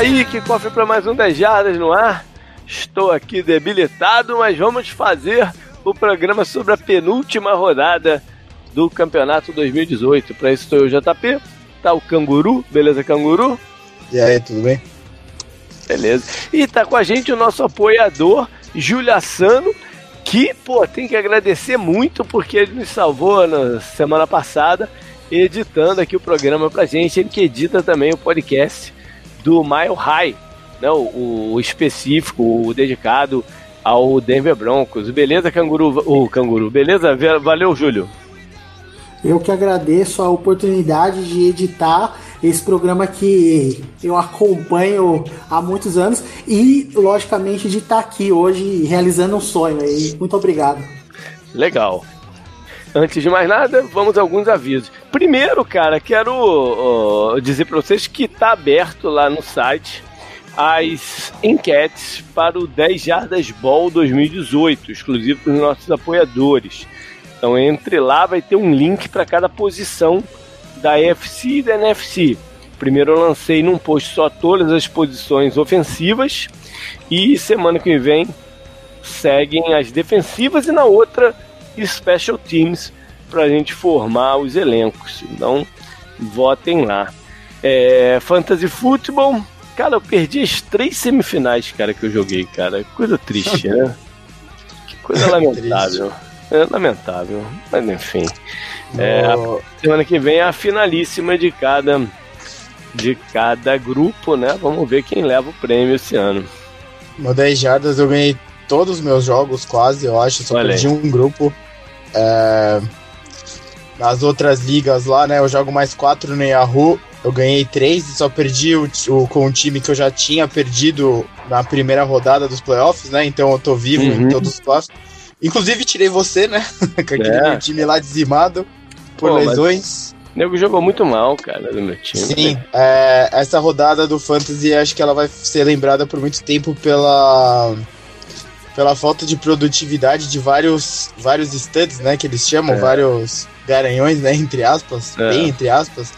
Aí que cofre para mais um 10 jardas no ar. Estou aqui debilitado, mas vamos fazer o programa sobre a penúltima rodada do Campeonato 2018. Para isso estou eu, JP. Tá o Canguru, beleza, Canguru? E aí, tudo bem? Beleza. E tá com a gente o nosso apoiador, Júlia Sano, que, pô, tem que agradecer muito porque ele nos salvou na semana passada, editando aqui o programa pra gente. Ele que edita também o podcast do Mile High, né, o, o específico, o dedicado ao Denver Broncos. Beleza, canguru? O canguru, beleza? Valeu, Júlio. Eu que agradeço a oportunidade de editar esse programa que eu acompanho há muitos anos e, logicamente, de estar aqui hoje realizando um sonho. Aí. Muito obrigado. Legal. Antes de mais nada, vamos a alguns avisos. Primeiro, cara, quero dizer para vocês que está aberto lá no site as enquetes para o 10 Jardas Ball 2018, exclusivo para os nossos apoiadores. Então entre lá, vai ter um link para cada posição da EFC e da NFC. Primeiro eu lancei num post só todas as posições ofensivas e semana que vem seguem as defensivas e na outra special teams para a gente formar os elencos. Então votem lá. É, Fantasy Football, cara, eu perdi as três semifinais, cara, que eu joguei, cara. Coisa triste, né? Que coisa lamentável. É lamentável, mas enfim. É, semana que vem é a finalíssima de cada de cada grupo, né? Vamos ver quem leva o prêmio esse ano. No 10 jardas eu ganhei todos os meus jogos, quase, eu acho. Só Olha perdi aí. um grupo. É... Nas outras ligas lá, né? Eu jogo mais quatro no Yahoo. Eu ganhei três e só perdi o, o, com o time que eu já tinha perdido na primeira rodada dos playoffs, né? Então eu tô vivo uhum. em todos os playoffs. Inclusive tirei você, né? Com aquele é. time lá dizimado por Pô, lesões. O nego jogou muito mal, cara, do meu time. Sim, é, essa rodada do Fantasy acho que ela vai ser lembrada por muito tempo pela pela falta de produtividade de vários vários studs, né, que eles chamam, é. vários garanhões, né, entre aspas, é. bem entre aspas.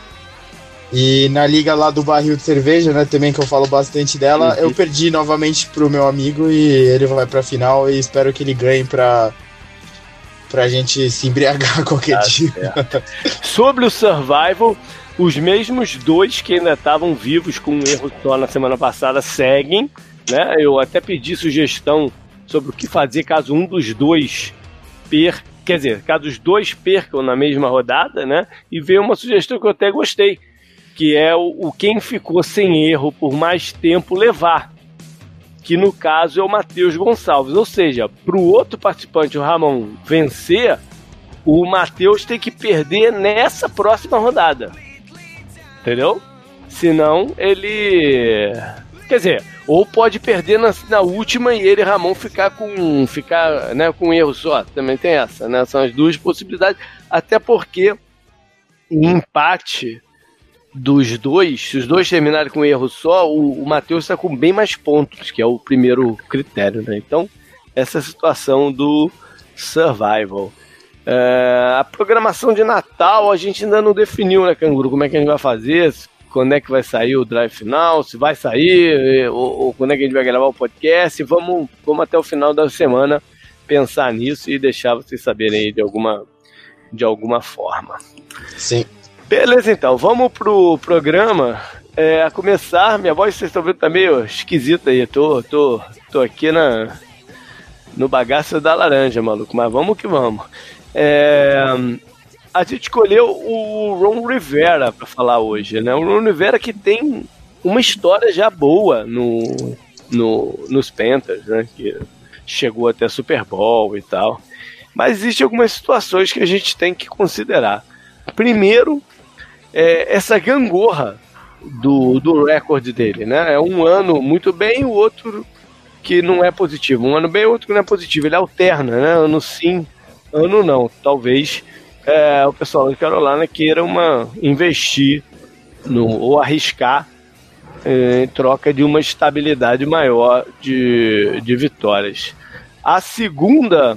E na liga lá do barril de cerveja, né, também que eu falo bastante dela, uhum. eu perdi novamente pro meu amigo e ele vai pra final e espero que ele ganhe pra, pra gente se embriagar qualquer tá dia. Sobre o Survival, os mesmos dois que ainda estavam vivos com um erro só na semana passada seguem, né? Eu até pedi sugestão sobre o que fazer caso um dos dois per quer dizer, caso os dois percam na mesma rodada, né? E veio uma sugestão que eu até gostei que é o, o quem ficou sem erro por mais tempo levar, que no caso é o Matheus Gonçalves. Ou seja, para o outro participante, o Ramon, vencer, o Matheus tem que perder nessa próxima rodada. Entendeu? Senão ele. Quer dizer, ou pode perder na, na última e ele, Ramon, ficar com ficar, né, com um erro só. Também tem essa, né? São as duas possibilidades. Até porque em empate dos dois, se os dois terminarem com um erro só, o, o Matheus está com bem mais pontos, que é o primeiro critério, né? Então, essa é a situação do Survival. É, a programação de Natal a gente ainda não definiu, né, Canguru? Como é que a gente vai fazer? Quando é que vai sair o drive final? Se vai sair? Ou, ou quando é que a gente vai gravar o podcast? Vamos, vamos até o final da semana pensar nisso e deixar vocês saberem aí de alguma, de alguma forma. Sim. Beleza, então, vamos pro programa. É, a começar, minha voz, vocês estão vendo, tá meio esquisita aí. Tô, tô, tô aqui na, no bagaço da laranja, maluco, mas vamos que vamos. É, a gente escolheu o Ron Rivera para falar hoje, né? O Ron Rivera que tem uma história já boa no, no, nos Panthers, né? Que chegou até Super Bowl e tal. Mas existem algumas situações que a gente tem que considerar. Primeiro, é, essa gangorra do, do recorde dele, né? É um ano muito bem, o outro que não é positivo. Um ano bem, outro que não é positivo. Ele alterna, né? Ano sim, ano não. Talvez é, o pessoal de Carolina queira uma investir no, ou arriscar é, em troca de uma estabilidade maior de, de vitórias. A segunda,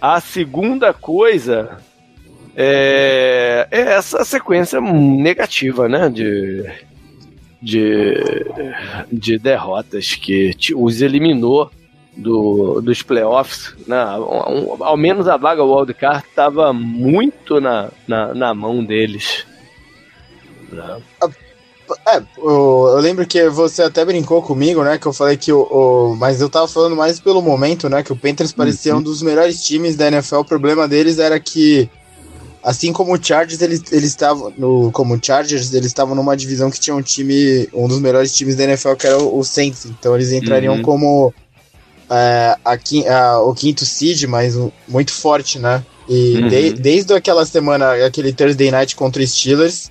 a segunda coisa é, é essa sequência negativa, né? De, de, de derrotas que os eliminou do, dos playoffs, né? Um, ao menos a vaga wildcard estava muito na, na, na, mão deles. Né? É, eu lembro que você até brincou comigo, né? Que eu falei que o. o mas eu tava falando mais pelo momento, né? Que o Panthers parecia uhum. um dos melhores times da NFL. O problema deles era que Assim como o Chargers, eles estavam no como o Chargers, eles estavam numa divisão que tinha um time, um dos melhores times da NFL, que era o, o Saints. Então eles entrariam uhum. como é, a, a, o quinto seed, mas um, muito forte, né? E uhum. de, desde aquela semana, aquele Thursday Night contra os Steelers,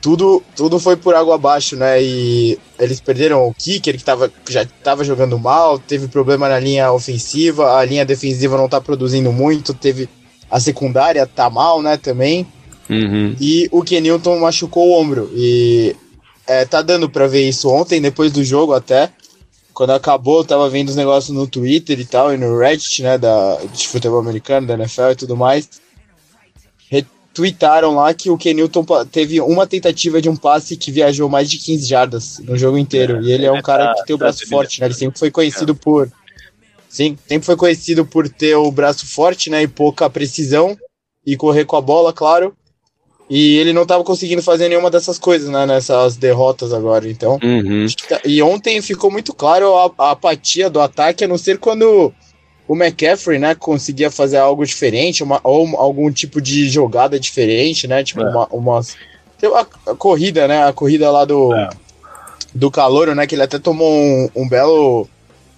tudo, tudo foi por água abaixo, né? E eles perderam o kicker, que tava, já estava jogando mal, teve problema na linha ofensiva, a linha defensiva não está produzindo muito, teve a secundária tá mal, né, também. Uhum. E o Kenilton machucou o ombro. E é, tá dando pra ver isso ontem, depois do jogo até. Quando acabou, eu tava vendo os negócios no Twitter e tal, e no Reddit, né, da, de futebol americano, da NFL e tudo mais. Retweetaram lá que o Kenilton teve uma tentativa de um passe que viajou mais de 15 jardas no jogo inteiro. É, e ele é um cara tá, que tem o braço forte, né? Ele sempre foi conhecido por Sim, sempre foi conhecido por ter o braço forte, né, e pouca precisão e correr com a bola, claro. E ele não estava conseguindo fazer nenhuma dessas coisas, né, nessas derrotas agora, então. Uhum. Tá, e ontem ficou muito claro a, a, apatia do ataque, a não ser quando o McCaffrey, né, conseguia fazer algo diferente, uma, ou algum tipo de jogada diferente, né, tipo é. uma, uma a, a, corrida, né, a corrida lá do é. do calor, né, que ele até tomou um, um belo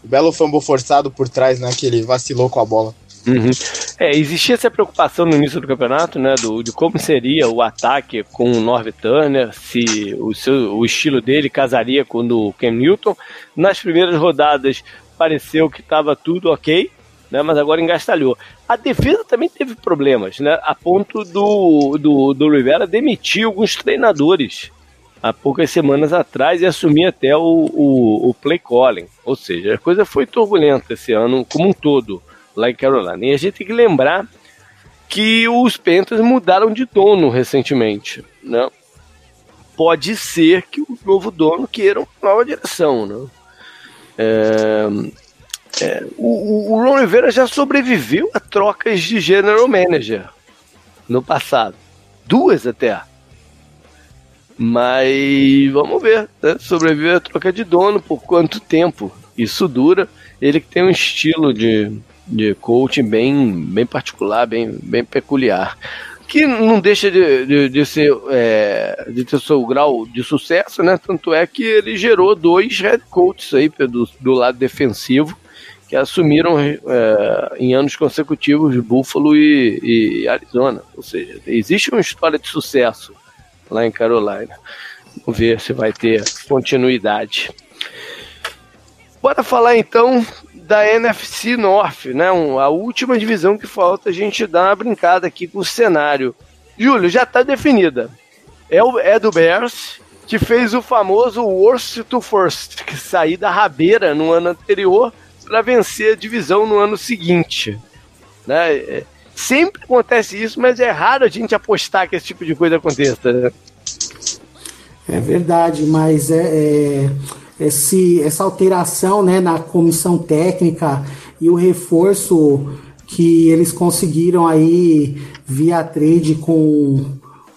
belo fumble forçado por trás, né? Que ele vacilou com a bola. Uhum. É, existia essa preocupação no início do campeonato, né, do, de como seria o ataque com o Norv Turner, se o, seu, o estilo dele casaria com o do Cam Newton. Nas primeiras rodadas pareceu que estava tudo ok, né, mas agora engastalhou. A defesa também teve problemas, né, a ponto do, do, do Rivera demitir alguns treinadores há poucas semanas atrás e assumir até o, o, o play calling. Ou seja, a coisa foi turbulenta esse ano como um todo em Carolina. E a gente tem que lembrar que os Panthers mudaram de dono recentemente, né? Pode ser que o novo dono queira uma nova direção, né? É, é, o, o Ron Rivera já sobreviveu a trocas de general manager no passado, duas até. Mas vamos ver, né? Sobreviver a troca de dono, por quanto tempo isso dura. Ele que tem um estilo de, de coaching bem, bem particular, bem, bem peculiar. Que não deixa de, de, de ser é, de ter seu grau de sucesso, né? Tanto é que ele gerou dois head coaches aí do, do lado defensivo que assumiram é, em anos consecutivos Buffalo e, e Arizona. Ou seja, existe uma história de sucesso lá em Carolina. Vamos ver se vai ter continuidade. Bora falar então da NFC North, né? a última divisão que falta a gente dar uma brincada aqui com o cenário. Júlio, já está definida. É, o, é do Bears, que fez o famoso worst to first, que sair da rabeira no ano anterior para vencer a divisão no ano seguinte. Né? É, Sempre acontece isso, mas é raro a gente apostar que esse tipo de coisa aconteça. Né? É verdade, mas é, é, esse, essa alteração né, na comissão técnica e o reforço que eles conseguiram aí via trade com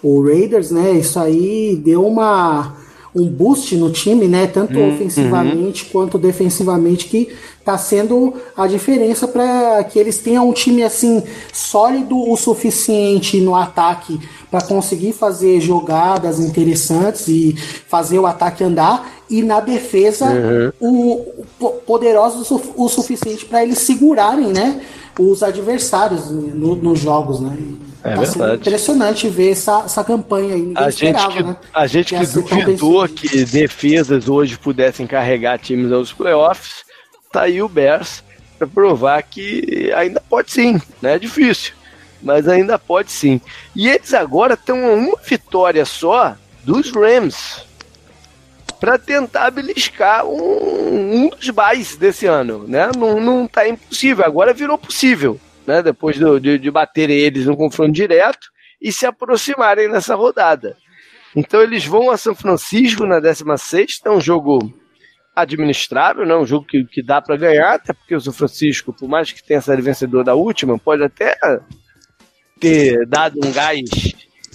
o Raiders, né? Isso aí deu uma um boost no time, né? Tanto uhum. ofensivamente quanto defensivamente, que tá sendo a diferença para que eles tenham um time assim sólido o suficiente no ataque para conseguir fazer jogadas interessantes e fazer o ataque andar e na defesa uhum. o, poderosos o, suficiente para eles segurarem, né, os adversários no, nos jogos, né? É tá verdade. impressionante ver essa, essa campanha aí. a gente que, né? A gente que, que duvidou que defesas hoje pudessem carregar times aos playoffs, tá aí o Bears para provar que ainda pode sim, né? É difícil, mas ainda pode sim. E eles agora estão uma vitória só dos Rams para tentar beliscar um, um dos buys desse ano, né? Não, não tá impossível, agora virou possível né, depois do, de, de baterem eles no confronto direto e se aproximarem nessa rodada. Então eles vão a São Francisco na 16, é um jogo administrável, né? um jogo que, que dá para ganhar, até porque o São Francisco, por mais que tenha sido vencedor da última, pode até ter dado um gás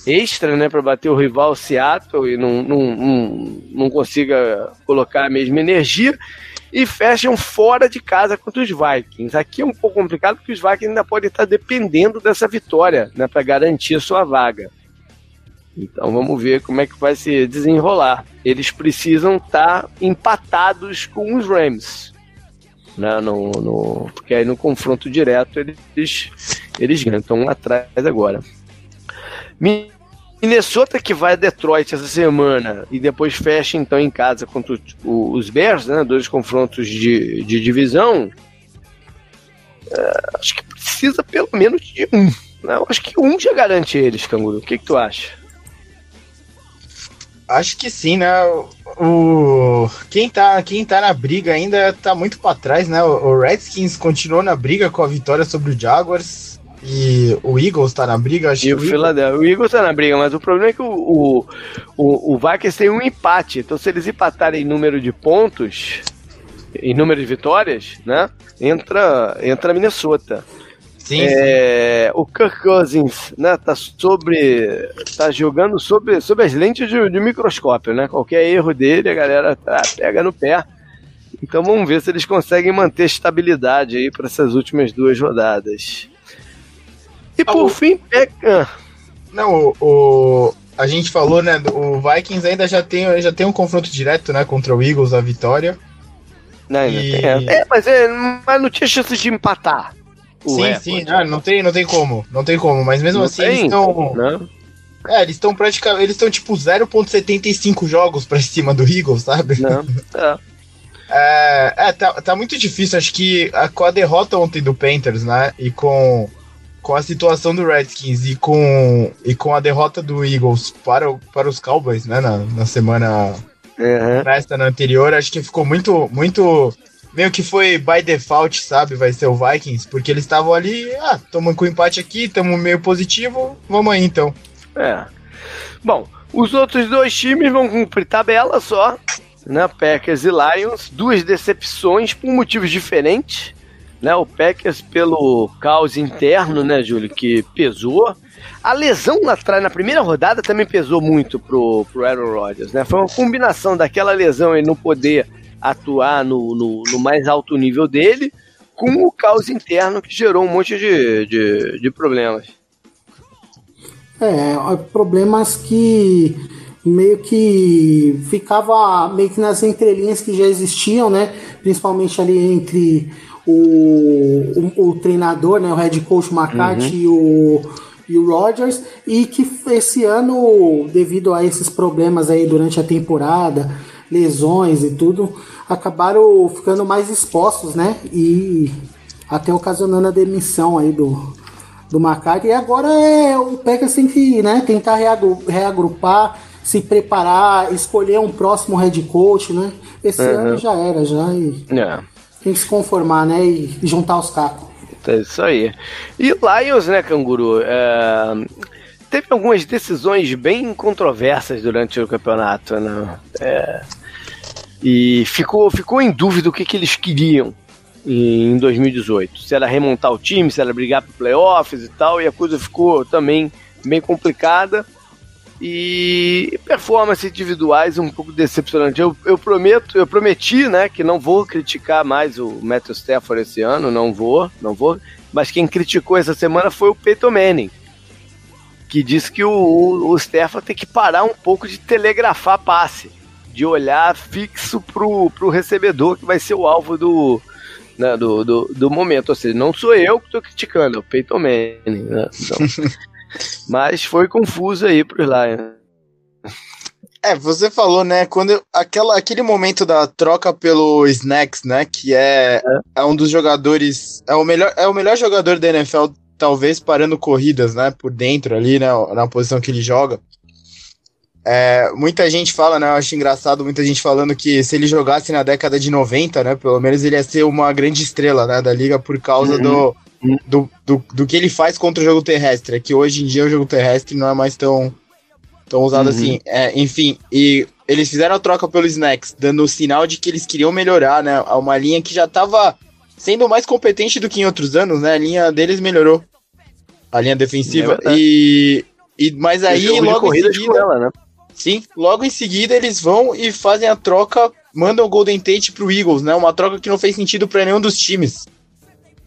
extra né, para bater o rival Seattle e não, não, não, não consiga colocar a mesma energia e fecham fora de casa contra os Vikings. Aqui é um pouco complicado porque os Vikings ainda podem estar dependendo dessa vitória né, para garantir a sua vaga. Então vamos ver como é que vai se desenrolar. Eles precisam estar empatados com os Rams. Né, no, no, porque aí no confronto direto eles, eles ganham. Estão atrás agora. Minnesota que vai a Detroit essa semana e depois fecha então em casa contra os Bears, né? Dois confrontos de, de divisão. É, acho que precisa pelo menos de um. Né? Acho que um já garante eles, Canguru. O que, que tu acha? Acho que sim, né? O quem tá, quem tá na briga ainda tá muito para trás, né? O Redskins continuou na briga com a vitória sobre o Jaguars. E o Eagles tá na briga, acho e que o, Philadelphia. o Eagles tá na briga, mas o problema é que o, o, o, o Vikings tem um empate. Então, se eles empatarem em número de pontos, em número de vitórias, né? Entra, entra Minnesota. Sim, é, sim. O Kirk Cousins, né, tá sobre. tá jogando sobre, sobre as lentes de, de microscópio, né? Qualquer erro dele, a galera tá, pega no pé. Então vamos ver se eles conseguem manter estabilidade aí para essas últimas duas rodadas. E por o... fim, pega. Não, o, o, a gente falou, né? O Vikings ainda já tem, já tem um confronto direto, né? Contra o Eagles, a vitória. Não, e... não é, mas, é, mas não tinha chance de empatar. Sim, recorde. sim, ah, não, tem, não tem como. Não tem como. Mas mesmo não assim, tem, eles estão. Não. É, eles estão praticamente. Eles estão tipo 0,75 jogos pra cima do Eagles, sabe? Não. É. É, é tá, tá muito difícil. Acho que a, com a derrota ontem do Panthers, né? E com com a situação do Redskins e com, e com a derrota do Eagles para, para os Cowboys, né, na, na semana uhum. nesta na anterior, acho que ficou muito, muito, meio que foi by default, sabe, vai ser o Vikings, porque eles estavam ali, ah, estamos com empate aqui, estamos meio positivo, vamos aí então. É. Bom, os outros dois times vão cumprir tabela só, né, Packers e Lions, duas decepções por motivos diferentes, né? O Packers pelo caos interno, né, Júlio, que pesou. A lesão lá atrás, na primeira rodada, também pesou muito pro, pro Aaron Rodgers, né? Foi uma combinação daquela lesão e não poder atuar no, no, no, mais alto nível dele, com o caos interno que gerou um monte de, de, de problemas. É, problemas que meio que ficava meio que nas entrelinhas que já existiam, né? Principalmente ali entre o, o, o, treinador, né, o head coach McCarthy uhum. e o e o Rodgers e que esse ano, devido a esses problemas aí durante a temporada, lesões e tudo, acabaram ficando mais expostos, né? E até ocasionando a demissão aí do, do McCarthy. E agora é o Packers tem que né, tentar reagrupar, se preparar, escolher um próximo head coach, né? Esse uhum. ano já era, já. E... É tem que se conformar, né? E juntar os cacos. É isso aí. E Lions, né, Canguru? É... Teve algumas decisões bem controversas durante o campeonato, né? É... E ficou, ficou em dúvida o que, que eles queriam em 2018. Se era remontar o time, se era brigar para playoffs e tal, e a coisa ficou também bem complicada e performances individuais um pouco decepcionante. Eu, eu prometo, eu prometi, né, que não vou criticar mais o Matthew Stafford esse ano, não vou, não vou. Mas quem criticou essa semana foi o Peyton Manning, que disse que o, o, o Stafford tem que parar um pouco de telegrafar passe, de olhar fixo pro, pro recebedor que vai ser o alvo do, né, do, do, do, momento. Ou seja, não sou eu que estou criticando, é o Peyton Manning. Né? Então, Mas foi confuso aí pros Lions. É, você falou, né? Quando aquela, aquele momento da troca pelo Snacks, né? Que é, é. é um dos jogadores. É o, melhor, é o melhor jogador da NFL, talvez parando corridas, né? Por dentro ali, né? Na posição que ele joga. É, muita gente fala, né? Eu acho engraçado muita gente falando que se ele jogasse na década de 90, né? Pelo menos ele ia ser uma grande estrela né, da liga por causa uhum. do, do, do, do que ele faz contra o jogo terrestre. É que hoje em dia o jogo terrestre não é mais tão, Então, usado uhum. assim, é, enfim, e eles fizeram a troca pelo Snacks, dando o sinal de que eles queriam melhorar, né? Uma linha que já tava sendo mais competente do que em outros anos, né? A linha deles melhorou. A linha defensiva. É e, e. Mas aí, logo em seguida. Ela, né? Sim, logo em seguida eles vão e fazem a troca, mandam o Golden Tate pro Eagles, né? Uma troca que não fez sentido para nenhum dos times.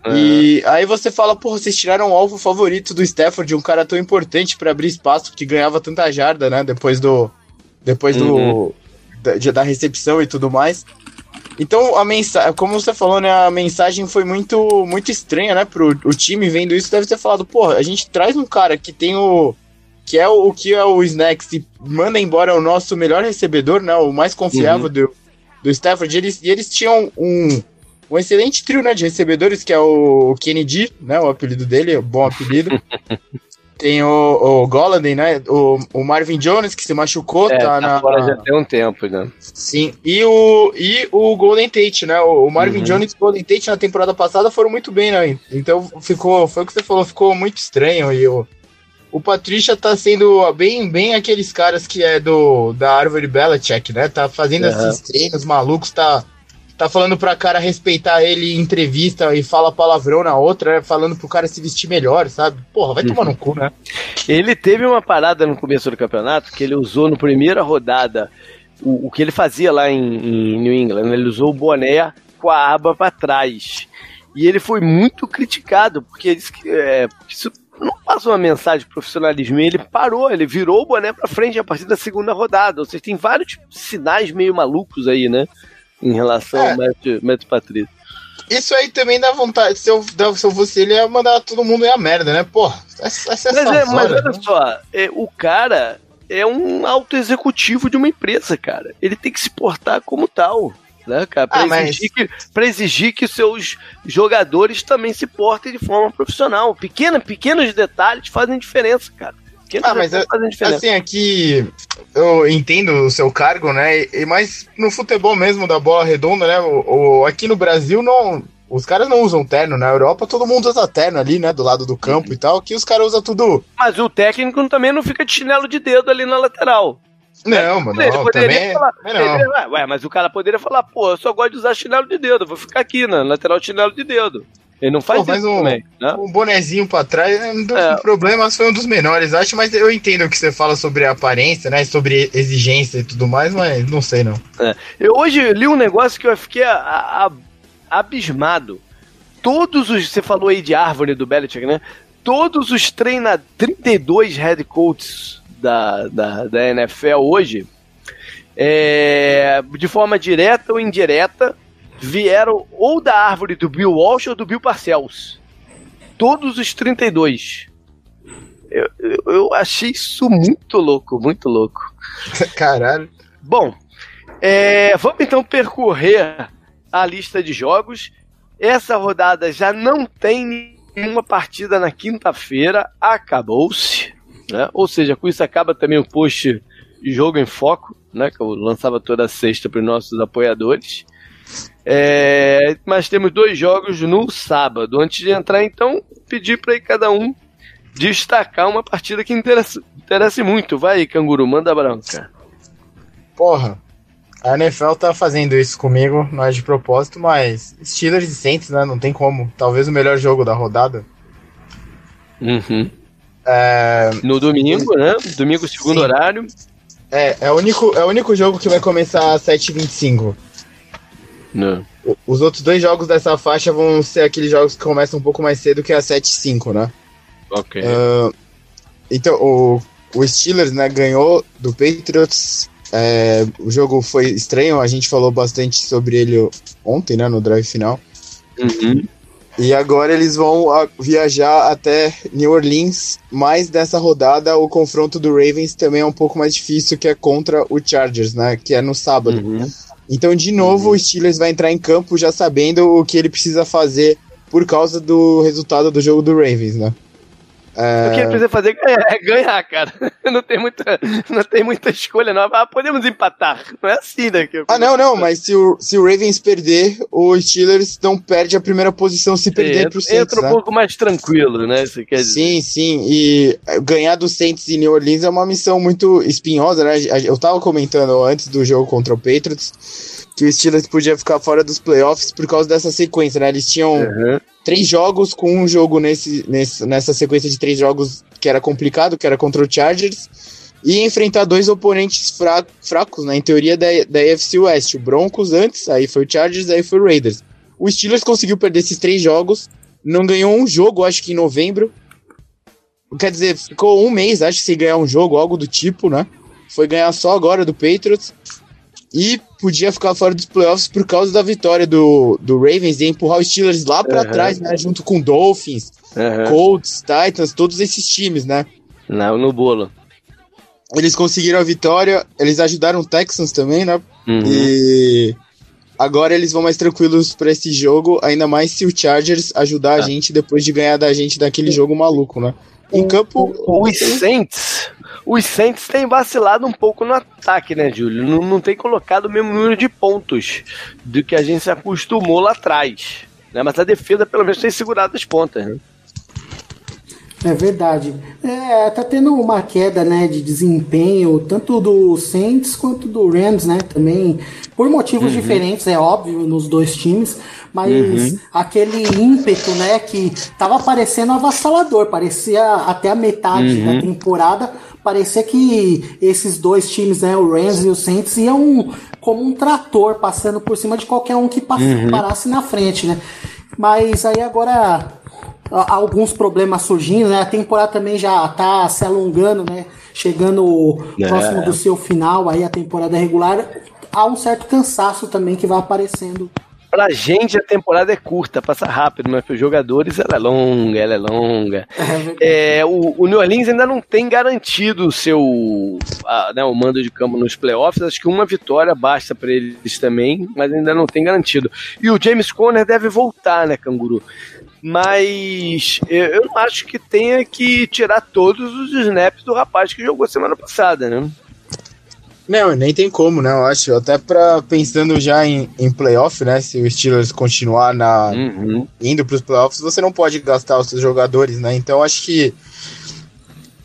E aí você fala, pô, vocês tiraram o alvo favorito do Stafford, um cara tão importante para abrir espaço, que ganhava tanta jarda, né? Depois do. Depois uhum. do. Da, da, recepção e tudo mais. Então, a mensagem, como você falou, né? A mensagem foi muito, muito estranha, né? Pro o time vendo isso, deve ter falado, pô, a gente traz um cara que tem o. Que é o, o que é o Snacks e manda embora o nosso melhor recebedor, né? O mais confiável uhum. do, do Stafford. Eles, e eles tinham um um excelente trio né, de recebedores, que é o Kennedy, né? O apelido dele, bom apelido. Tem o, o Golladay, né? O, o, Marvin Jones, que se machucou, é, tá, tá na. Fora já tem um tempo, né? Sim. E o, e o Golden Tate, né? O, o Marvin uhum. Jones e o Golden Tate na temporada passada foram muito bem, né? Então ficou. Foi o que você falou, ficou muito estranho. E o, o Patrícia tá sendo bem, bem aqueles caras que é do da árvore Belichick, né? Tá fazendo uhum. esses treinos malucos, tá tá falando pra cara respeitar ele em entrevista e fala palavrão na outra, né? falando pro cara se vestir melhor, sabe? Porra, vai tomar no cu, né? Ele teve uma parada no começo do campeonato que ele usou na primeira rodada o, o que ele fazia lá em, em New England, né? ele usou o boné com a aba para trás. E ele foi muito criticado, porque ele disse que é, isso não passou uma mensagem de profissionalismo. Ele parou, ele virou o boné para frente a partir da segunda rodada. Ou seja, tem vários sinais meio malucos aí, né? Em relação é. ao Matt, Patrício. Isso aí também dá vontade. Se eu, se eu fosse ele, ia mandar todo mundo ir a merda, né? Porra, essa, essa mas, é, mas olha né? só, é, o cara é um alto executivo de uma empresa, cara. Ele tem que se portar como tal. Né, cara, pra, ah, exigir mas... que, pra exigir que seus jogadores também se portem de forma profissional. Pequena, pequenos detalhes fazem diferença, cara. Ah, mas é, assim, aqui eu entendo o seu cargo, né? E, mas no futebol mesmo da bola redonda, né? O, o, aqui no Brasil não. Os caras não usam terno, na Europa todo mundo usa terno ali, né? Do lado do campo uhum. e tal. Aqui os caras usam tudo. Mas o técnico também não fica de chinelo de dedo ali na lateral. Não, mano, não, também, falar, não. ué, mas o cara poderia falar, pô, eu só gosto de usar chinelo de dedo, vou ficar aqui na lateral chinelo de dedo. Ele não faz Pô, um, também. Né? Um bonezinho pra trás, não é. problema, foi um dos menores, acho, mas eu entendo o que você fala sobre aparência, né? Sobre exigência e tudo mais, mas não sei não. É. Eu hoje li um negócio que eu fiquei a, a, abismado. Todos os. Você falou aí de árvore do Belichick, né? Todos os treinadores. 32 head coaches da, da, da NFL hoje. É, de forma direta ou indireta, vieram ou da árvore do Bill Walsh ou do Bill Parcells. Todos os 32. Eu, eu, eu achei isso muito louco, muito louco. Caralho. Bom, é, vamos então percorrer a lista de jogos. Essa rodada já não tem nenhuma partida na quinta-feira, acabou-se. Né? Ou seja, com isso acaba também o post Jogo em Foco, né? que eu lançava toda sexta para os nossos apoiadores. É, mas temos dois jogos no sábado. Antes de entrar, então, pedir para cada um destacar uma partida que interessa, interessa muito. Vai canguru, manda branca. Porra, a NFL tá fazendo isso comigo, não é de propósito, mas Steelers e Saints, né? Não tem como. Talvez o melhor jogo da rodada. Uhum. É... No domingo, né? Domingo, segundo Sim. horário. É, é o, único, é o único jogo que vai começar às 7h25. Não. Os outros dois jogos dessa faixa vão ser aqueles jogos que começam um pouco mais cedo que a 7-5, né? Ok. Uh, então, o, o Steelers, né, ganhou do Patriots. É, o jogo foi estranho, a gente falou bastante sobre ele ontem, né, no drive final. Uhum. E agora eles vão viajar até New Orleans, mas dessa rodada o confronto do Ravens também é um pouco mais difícil, que é contra o Chargers, né, que é no sábado. Uhum. Então, de novo, uhum. o Steelers vai entrar em campo já sabendo o que ele precisa fazer por causa do resultado do jogo do Ravens, né? É... O que ele precisa fazer é ganhar, cara. Não tem muita, não tem muita escolha, não. Ah, podemos empatar. Não é assim, né? Ah, não, não, mas se o, se o Ravens perder, o Steelers não perde a primeira posição se perder pro Saints. Entra um né? pouco mais tranquilo, né? Você quer dizer. Sim, sim. E ganhar do Saints em New Orleans é uma missão muito espinhosa, né? Eu tava comentando antes do jogo contra o Patriots que o Steelers podia ficar fora dos playoffs por causa dessa sequência, né? Eles tinham uhum. três jogos com um jogo nesse, nesse, nessa sequência de três jogos que era complicado, que era contra o Chargers, e enfrentar dois oponentes fra fracos, né? Em teoria da, da AFC West. O Broncos antes, aí foi o Chargers, aí foi o Raiders. O Steelers conseguiu perder esses três jogos, não ganhou um jogo, acho que em novembro. Quer dizer, ficou um mês, acho, sem ganhar um jogo, algo do tipo, né? Foi ganhar só agora do Patriots e podia ficar fora dos playoffs por causa da vitória do, do Ravens e empurrar os Steelers lá para uhum. trás, né? Junto com Dolphins, uhum. Colts, Titans, todos esses times, né? Não, no bolo. Eles conseguiram a vitória, eles ajudaram o Texans também, né? Uhum. E agora eles vão mais tranquilos para esse jogo, ainda mais se o Chargers ajudar a ah. gente depois de ganhar da gente daquele jogo maluco, né? Em campo. Os Saints os Saints têm vacilado um pouco no ataque, né, Júlio? Não, não tem colocado o mesmo número de pontos do que a gente se acostumou lá atrás. Né? Mas a defesa, pelo menos, tem segurado as pontas. Né? É verdade. É, tá tendo uma queda, né, de desempenho, tanto do Saints quanto do Rams, né, também, por motivos uhum. diferentes, é óbvio, nos dois times, mas uhum. aquele ímpeto, né, que tava parecendo avassalador, parecia até a metade uhum. da temporada, parecia que esses dois times, né, o Rams e o Saints, iam como um trator passando por cima de qualquer um que uhum. parasse na frente, né. Mas aí agora alguns problemas surgindo, né? A temporada também já tá se alongando, né? Chegando é. próximo do seu final, aí a temporada regular, há um certo cansaço também que vai aparecendo. Pra gente a temporada é curta, passa rápido, mas para os jogadores ela é longa, ela é longa. É, o, o, New Orleans ainda não tem garantido o seu a, né, o mando de campo nos playoffs. Acho que uma vitória basta para eles também, mas ainda não tem garantido. E o James Conner deve voltar, né, Canguru? mas eu não acho que tenha que tirar todos os snaps do rapaz que jogou semana passada, né? Não, nem tem como, né? Eu acho. Até pra, pensando já em, em playoff, né? Se o Steelers continuar na, uhum. indo pros playoffs, você não pode gastar os seus jogadores, né? Então acho que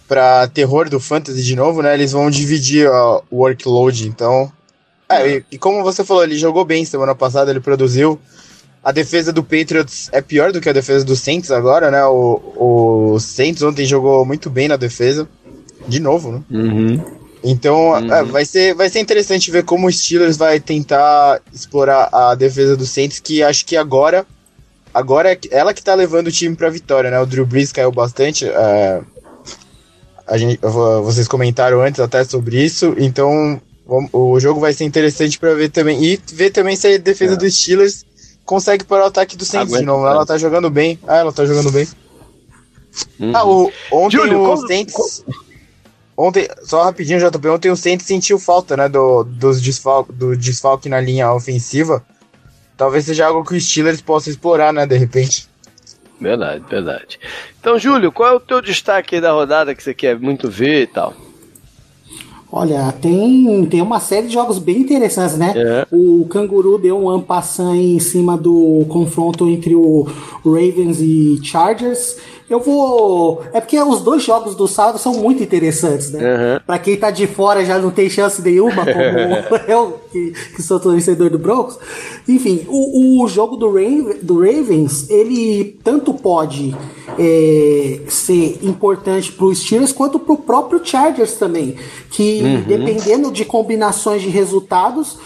pra terror do Fantasy de novo, né? Eles vão dividir o workload. Então. É, e, e como você falou, ele jogou bem semana passada, ele produziu. A defesa do Patriots é pior do que a defesa do Saints agora, né? O, o Saints ontem jogou muito bem na defesa. De novo, né? Uhum. Então uhum. É, vai, ser, vai ser interessante ver como o Steelers vai tentar explorar a defesa do Saints, que acho que agora. Agora é ela que tá levando o time pra vitória, né? O Drew Brees caiu bastante. É, a gente, vocês comentaram antes até sobre isso. Então o jogo vai ser interessante para ver também. E ver também se a defesa é. dos Steelers consegue parar o ataque do Saints Aguenta, de novo. Ela tá jogando bem. Ah, ela tá jogando bem. Uhum. Ah, o, ontem Júlio, o como, Saints. Ontem, só rapidinho, JP, ontem o Saints sentiu falta, né, do, dos desfal do desfalque na linha ofensiva. Talvez seja algo que o Steelers possa explorar, né, de repente. Verdade, verdade. Então, Júlio, qual é o teu destaque aí da rodada que você quer muito ver e tal? Olha, tem, tem uma série de jogos bem interessantes, né? É. O Canguru deu um ampassan em cima do confronto entre o Ravens e Chargers. Eu vou. É porque os dois jogos do sábado são muito interessantes, né? Uhum. Pra quem tá de fora já não tem chance nenhuma, como eu, que, que sou torcedor do Broncos. Enfim, o, o jogo do, Raven, do Ravens, ele tanto pode é, ser importante pro Steelers quanto pro próprio Chargers também. Que uhum. dependendo de combinações de resultados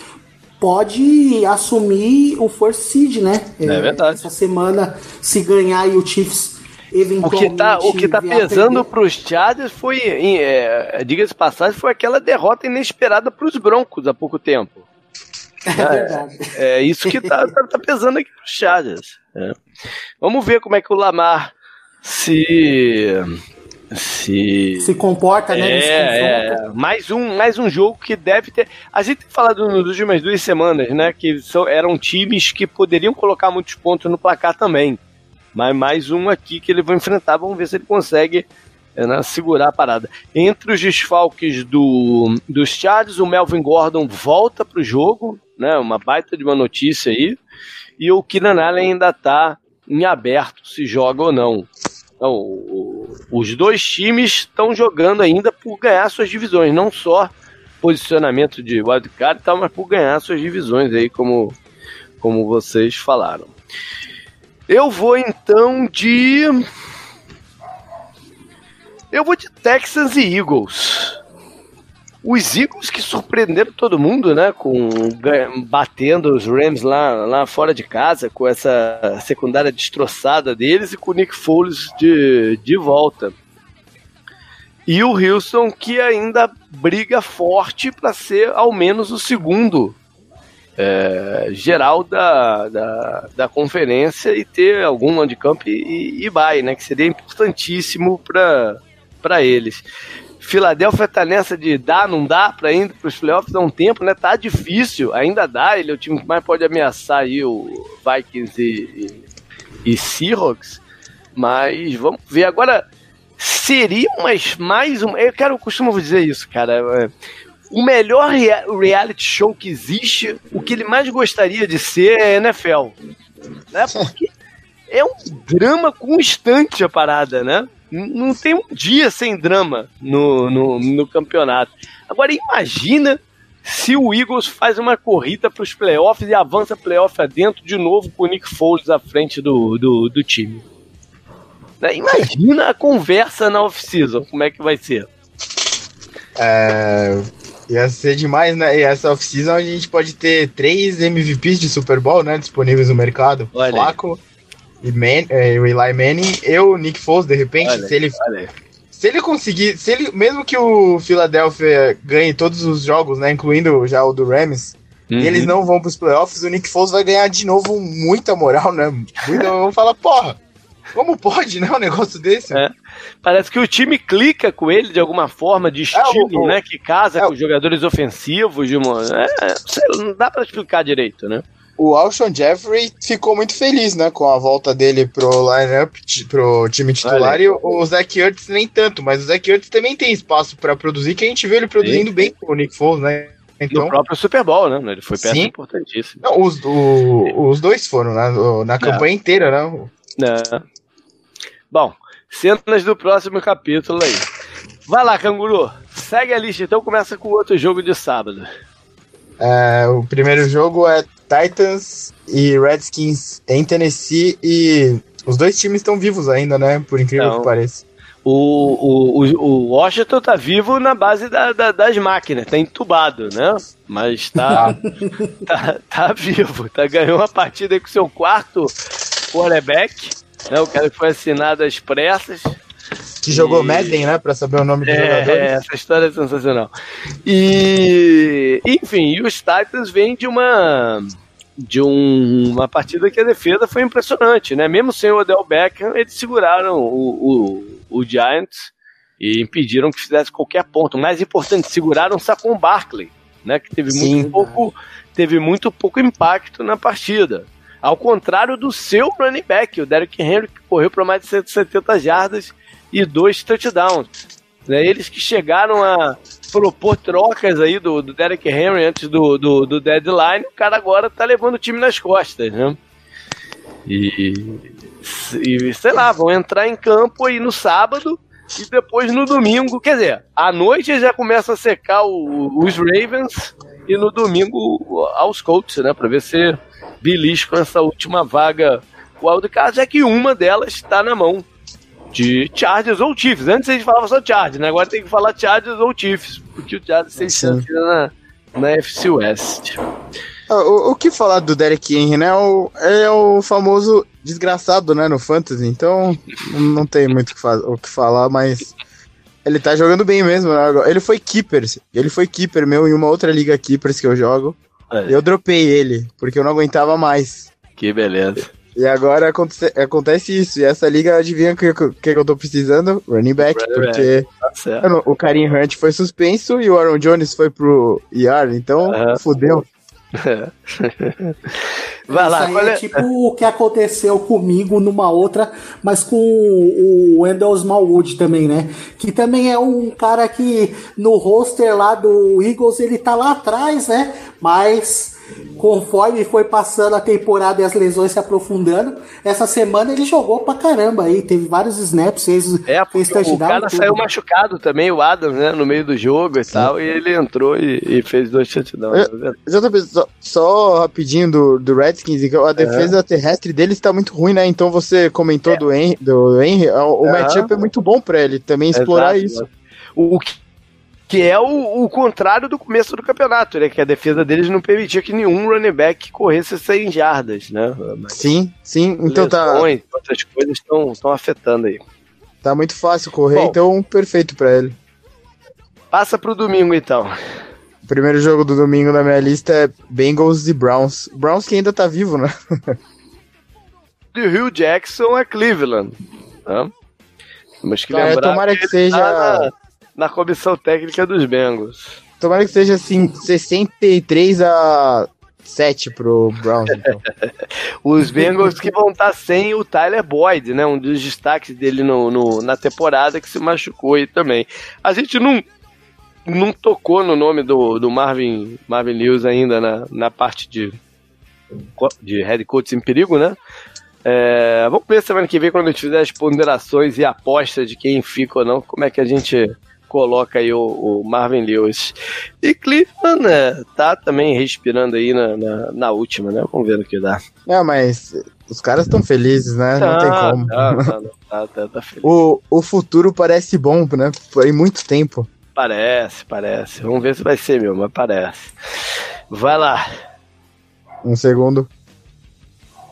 pode assumir o first seed, né? É, é verdade. Essa semana, se ganhar e o Chiefs o que tá, o que tá pesando para os Chargers foi, é, diga-se passagem, foi aquela derrota inesperada para os Broncos há pouco tempo. É, verdade. É, é isso que tá, tá, tá pesando aqui para os Chargers. É. Vamos ver como é que o Lamar se se se comporta, né? É, é, mais um mais um jogo que deve ter. A gente tem falado nas últimas duas semanas, né? Que são, eram times que poderiam colocar muitos pontos no placar também. Mas mais um aqui que ele vai enfrentar, vamos ver se ele consegue é, né, segurar a parada. Entre os desfalques do, dos Chargers, o Melvin Gordon volta para o jogo, né, uma baita de uma notícia aí, e o Keenan Allen ainda está em aberto se joga ou não. Então, o, os dois times estão jogando ainda por ganhar suas divisões, não só posicionamento de wildcard e tal, mas por ganhar suas divisões aí, como, como vocês falaram. Eu vou então de. Eu vou de Texans e Eagles. Os Eagles que surpreenderam todo mundo, né? Com batendo os Rams lá, lá fora de casa, com essa secundária destroçada deles e com o Nick Foles de, de volta. E o Houston que ainda briga forte para ser ao menos o segundo é, geral da, da, da, conferência e ter algum handicap e, e, bye, né? Que seria importantíssimo para eles. Filadélfia tá nessa de dar, não dá para ir para os playoffs há um tempo, né? Tá difícil, ainda dá. Ele é o time que mais pode ameaçar aí o Vikings e, e, e Seahawks. Mas vamos ver. Agora, seria mais, mais um. Eu quero, eu costumo dizer isso, cara. O melhor rea reality show que existe, o que ele mais gostaria de ser é NFL. Né? Porque é um drama constante a parada, né? Não tem um dia sem drama no, no, no campeonato. Agora imagina se o Eagles faz uma corrida para os playoffs e avança playoff adentro de novo com o Nick Foles à frente do, do, do time. Né? Imagina a conversa na off-season, como é que vai ser. É, ia ser demais, né? E essa off-season a gente pode ter três MVPs de Super Bowl, né? Disponíveis no mercado. Olha Flaco, e Man, é, o Eli Manning e o Nick Foles, de repente, olha, se ele. Se ele conseguir, se ele, mesmo que o Philadelphia ganhe todos os jogos, né, incluindo já o do Rams, uhum. e eles não vão para os playoffs, o Nick Foles vai ganhar de novo muita moral, né? Muita, vamos falar, porra, como pode, né, um negócio desse? É. Parece que o time clica com ele de alguma forma, de estilo, é, o, né, que casa é, com os jogadores ofensivos, de uma, é, sei, não dá para explicar direito, né? o Alshon Jeffrey ficou muito feliz, né, com a volta dele pro lineup, pro time titular, Olha. e o, o Zach Ertz nem tanto, mas o Zach Ertz também tem espaço para produzir, que a gente vê ele produzindo Sim. bem com o Nick Foles, né? Então, no próprio Super Bowl, né? Ele foi peça Sim. importantíssima. Não, os, o, os dois foram, né? Na campanha inteira, né? Não. Bom, cenas do próximo capítulo aí. Vai lá, canguru. Segue a lista, então começa com o outro jogo de sábado. É, o primeiro jogo é Titans e Redskins em Tennessee e os dois times estão vivos ainda, né? Por incrível Não. que pareça. O, o, o Washington tá vivo na base da, da, das máquinas, tá entubado, né? Mas tá, tá, tá vivo, tá ganhou uma partida com seu quarto quarterback, né? O cara que foi assinado às pressas. Que jogou e... Madden, né? Pra saber o nome dos é, jogadores. É, essa história é sensacional. E, enfim, e os Titans vêm de uma de um, uma partida que a defesa foi impressionante, né? Mesmo sem o Odell Beckham, eles seguraram o, o, o Giants e impediram que fizesse qualquer ponto. O mais importante, seguraram o Saquon Barkley, né? Que teve Sim, muito pouco, teve muito pouco impacto na partida. Ao contrário do seu running back, o Derrick Henry, que correu para mais de 170 jardas e dois touchdowns. Né? Eles que chegaram a propor trocas aí do, do Derek Henry antes do, do, do, deadline, o cara agora tá levando o time nas costas, né? E, e sei lá, vão entrar em campo aí no sábado e depois no domingo, quer dizer, à noite já começa a secar o, os Ravens e no domingo aos Colts, né? Pra ver se beliscam essa última vaga wildcard, já que uma delas está na mão de Chargers ou Chiefs. Antes a gente falava só Chargers, né? Agora tem que falar Chargers ou Chiefs, porque o Chargers tem chance na, na FC West. Ah, o, o, que falar do Derek Henry, né? O, é o famoso desgraçado, né, no Fantasy, então não tem muito o que falar, mas ele tá jogando bem mesmo. Né? Ele foi keeper, ele foi keeper meu em uma outra liga keepers que eu jogo. Eu dropei ele, porque eu não aguentava mais. Que beleza. E agora acontece, acontece isso. E essa liga, adivinha o que, que, eu tô precisando? Running back. Running porque back. Tá o Karim Hunt foi suspenso e o Aaron Jones foi pro IR. Então, fudeu. Vai Isso lá, aí é, é tipo o que aconteceu comigo numa outra, mas com o Wendell Smallwood também, né? Que também é um cara que no roster lá do Eagles ele tá lá atrás, né? Mas conforme foi passando a temporada e as lesões se aprofundando, essa semana ele jogou pra caramba aí, teve vários snaps, fez, é, fez touchdown. O cara tudo. saiu machucado também, o Adams, né, no meio do jogo e Sim. tal, e ele entrou e, e fez dois touchdowns. Tá só, só rapidinho do, do Redskins, a defesa é. terrestre deles tá muito ruim, né, então você comentou é. do Henry, do Henry o, o matchup é muito bom pra ele também explorar Exato, isso. O, o que que é o, o, contrário do começo do campeonato, né? Que a defesa deles não permitia que nenhum running back corresse 100 jardas, né? Mas sim, sim. Então tá. Outras coisas estão afetando aí. Tá muito fácil correr, Bom, então perfeito para ele. Passa pro domingo então. O primeiro jogo do domingo na minha lista é Bengals e Browns. Browns que ainda tá vivo, né? e o Rio Jackson é Cleveland. Né? Temos que Cara, lembrar tomara que, que seja. Tá na comissão técnica dos Bengals. Tomara que seja assim, 63 a 7 pro Browns, então. Os Bengals que vão estar tá sem o Tyler Boyd, né? Um dos destaques dele no, no, na temporada que se machucou aí também. A gente não, não tocou no nome do, do Marvin, Marvin Lewis ainda na, na parte de, de head coach em perigo, né? É, vamos ver semana que vem quando a gente fizer as ponderações e apostas de quem fica ou não, como é que a gente coloca aí o, o Marvin Lewis. E Cleveland né, tá também respirando aí na, na, na, última, né? Vamos ver o que dá. É, mas os caras estão felizes, né? Tá, não tem como. Tá, tá, tá, tá, tá feliz. o, o futuro parece bom, né? Foi muito tempo. Parece, parece. Vamos ver se vai ser, meu, mas parece. Vai lá. Um segundo.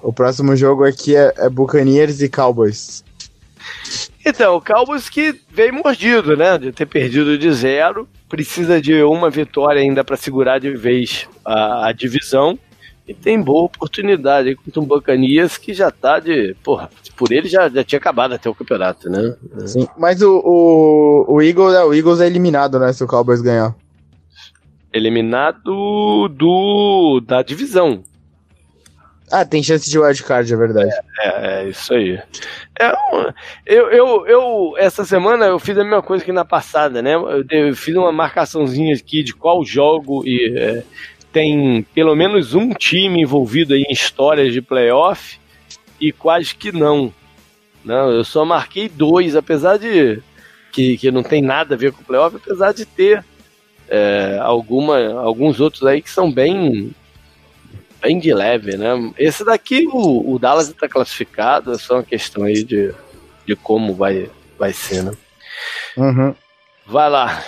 O próximo jogo aqui é, é Buccaneers e Cowboys. Então, o Cowboys que veio mordido, né? De ter perdido de zero. Precisa de uma vitória ainda para segurar de vez a, a, divisão. E tem boa oportunidade aí contra um Bacanias que já tá de. Porra, por ele já, já tinha acabado até o campeonato, né? Sim, mas o, o, o, Eagles, é, o Eagles é eliminado, né? Se o Cowboys ganhar. Eliminado do da divisão. Ah, tem chance de wildcard, é verdade. É, é, isso aí. É, eu, eu, eu, essa semana eu fiz a mesma coisa que na passada, né? Eu, eu fiz uma marcaçãozinha aqui de qual jogo e é, tem pelo menos um time envolvido em histórias de playoff e quase que não. Não, eu só marquei dois, apesar de que, que não tem nada a ver com playoff, apesar de ter é, alguma, alguns outros aí que são bem bem de leve, né? Esse daqui, o, o Dallas está classificado, é só uma questão aí de, de como vai, vai ser, né? Uhum. Vai lá.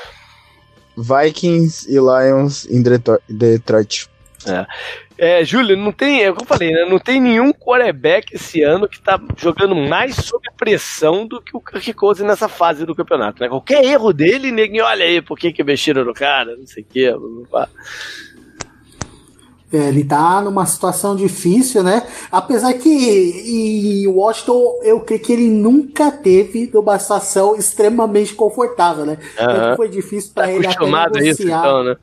Vikings e Lions em Detroit. É. É, Júlio, não tem, é o que eu falei, né? Não tem nenhum quarterback esse ano que tá jogando mais sob pressão do que o Kirk Cousins nessa fase do campeonato, né? Qualquer erro dele, ninguém olha aí, por que que mexeram no cara, não sei o que. É, ele tá numa situação difícil, né? Apesar que em Washington eu creio que ele nunca teve numa situação extremamente confortável, né? Uhum. Foi difícil para tá ele até negociar. Isso, então, né?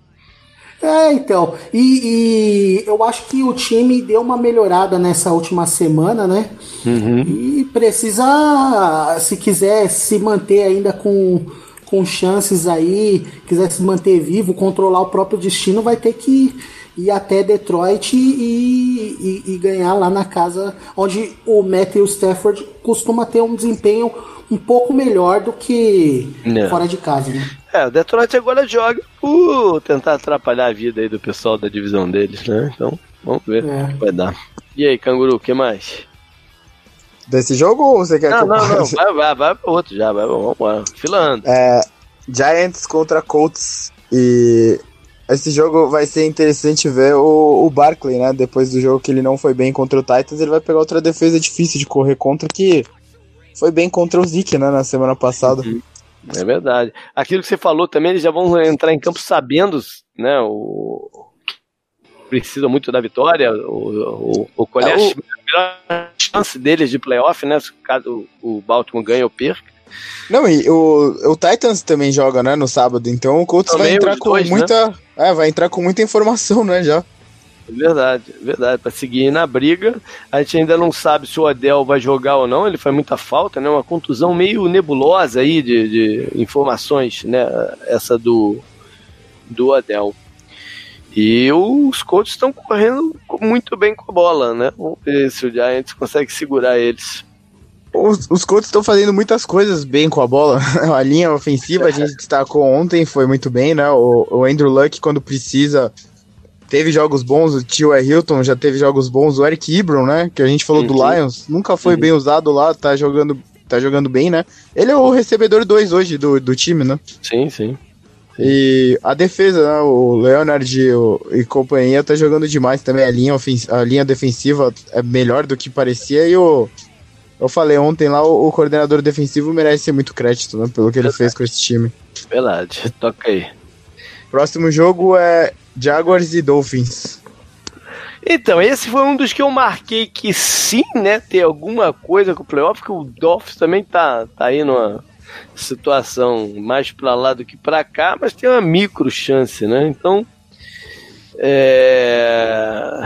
É, então. E, e, eu acho que o time deu uma melhorada nessa última semana, né? Uhum. E precisa, se quiser se manter ainda com, com chances aí, quiser se manter vivo, controlar o próprio destino, vai ter que ir até Detroit e, e, e, ganhar lá na casa onde o Matthew Stafford costuma ter um desempenho um pouco melhor do que Não. fora de casa, né? É, o Detroit agora joga por tentar atrapalhar a vida aí do pessoal da divisão deles, né? Então, vamos ver é. o que vai dar. E aí, Canguru, o que mais? Desse jogo ou você quer não, que eu Não, não, vai, vai, vai pro outro já, vai, vamos embora. Filando. É, Giants contra Colts e esse jogo vai ser interessante ver o, o Barkley, né? Depois do jogo que ele não foi bem contra o Titans, ele vai pegar outra defesa difícil de correr contra que foi bem contra o Zeke, né? Na semana passada. Uhum. É verdade. Aquilo que você falou também, eles já vão entrar em campo sabendo, né? O precisa muito da vitória. O, o, o Colher, é, a melhor chance deles de playoff, né? Se caso o Baltimore ganhe ou perca. Não, e o, o Titans também joga, né, no sábado, então o Colts também vai entrar com dois, né? muita. Né? É, vai entrar com muita informação, né, já. Verdade, verdade. Para seguir na briga, a gente ainda não sabe se o Adel vai jogar ou não. Ele faz muita falta, né? Uma contusão meio nebulosa aí de, de informações, né? Essa do do Adel. E os Colts estão correndo muito bem com a bola, né? Vamos ver se o Giants consegue segurar eles. Os, os Colts estão fazendo muitas coisas bem com a bola. A linha ofensiva a gente destacou ontem, foi muito bem, né? O, o Andrew Luck, quando precisa, teve jogos bons. O Tio é Hilton já teve jogos bons. O Eric Ibron, né? Que a gente falou uhum. do Lions, nunca foi uhum. bem usado lá, tá jogando, tá jogando bem, né? Ele é o recebedor 2 hoje do, do time, né? Sim, sim. E a defesa, né, o Leonard e, o, e, companhia tá jogando demais também. A linha, a linha defensiva é melhor do que parecia. E o. Eu falei ontem lá, o, o coordenador defensivo merece muito crédito, né? Pelo que ele fez com esse time. Verdade, toca aí. Próximo jogo é Jaguars e Dolphins. Então, esse foi um dos que eu marquei que sim, né? Ter alguma coisa com o playoff, que o Dolphins também tá, tá aí numa situação mais para lá do que para cá, mas tem uma micro chance, né? Então, é...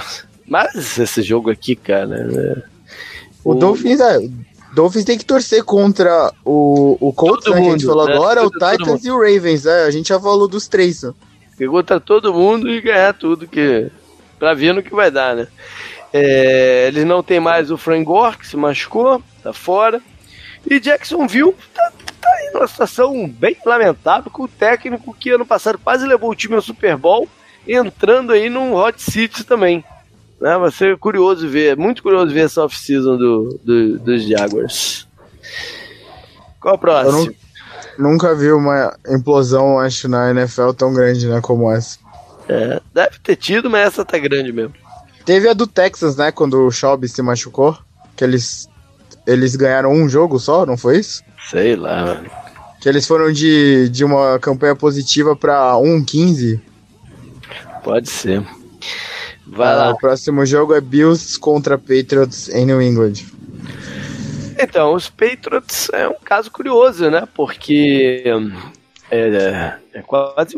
mas esse jogo aqui, cara, né? O, o Dolphins, é, Dolphins tem que torcer contra o, o Colts, né, mundo, que a gente falou né? agora, o Titans e o Ravens, né? A gente já falou dos três. Né? Contra todo mundo e ganhar tudo que para ver no que vai dar, né? É, eles não tem mais o Frank Gore, que se machucou, tá fora. E Jacksonville tá, tá em uma situação bem lamentável com o técnico que ano passado quase levou o time ao Super Bowl, entrando aí num hot seat também. Né? Vai ser curioso ver, muito curioso ver essa off-season do, do, dos Jaguars. Qual o próximo? nunca vi uma implosão, acho, na NFL tão grande, né, como essa. É, deve ter tido, mas essa tá grande mesmo. Teve a do Texas, né, quando o Schaub se machucou, que eles eles ganharam um jogo só, não foi isso? Sei lá, mano. Que eles foram de, de uma campanha positiva pra 1-15. Pode ser. Vai ah, lá. O próximo jogo é Bills contra Patriots em New England. Então, os Patriots é um caso curioso, né? Porque é, é quase,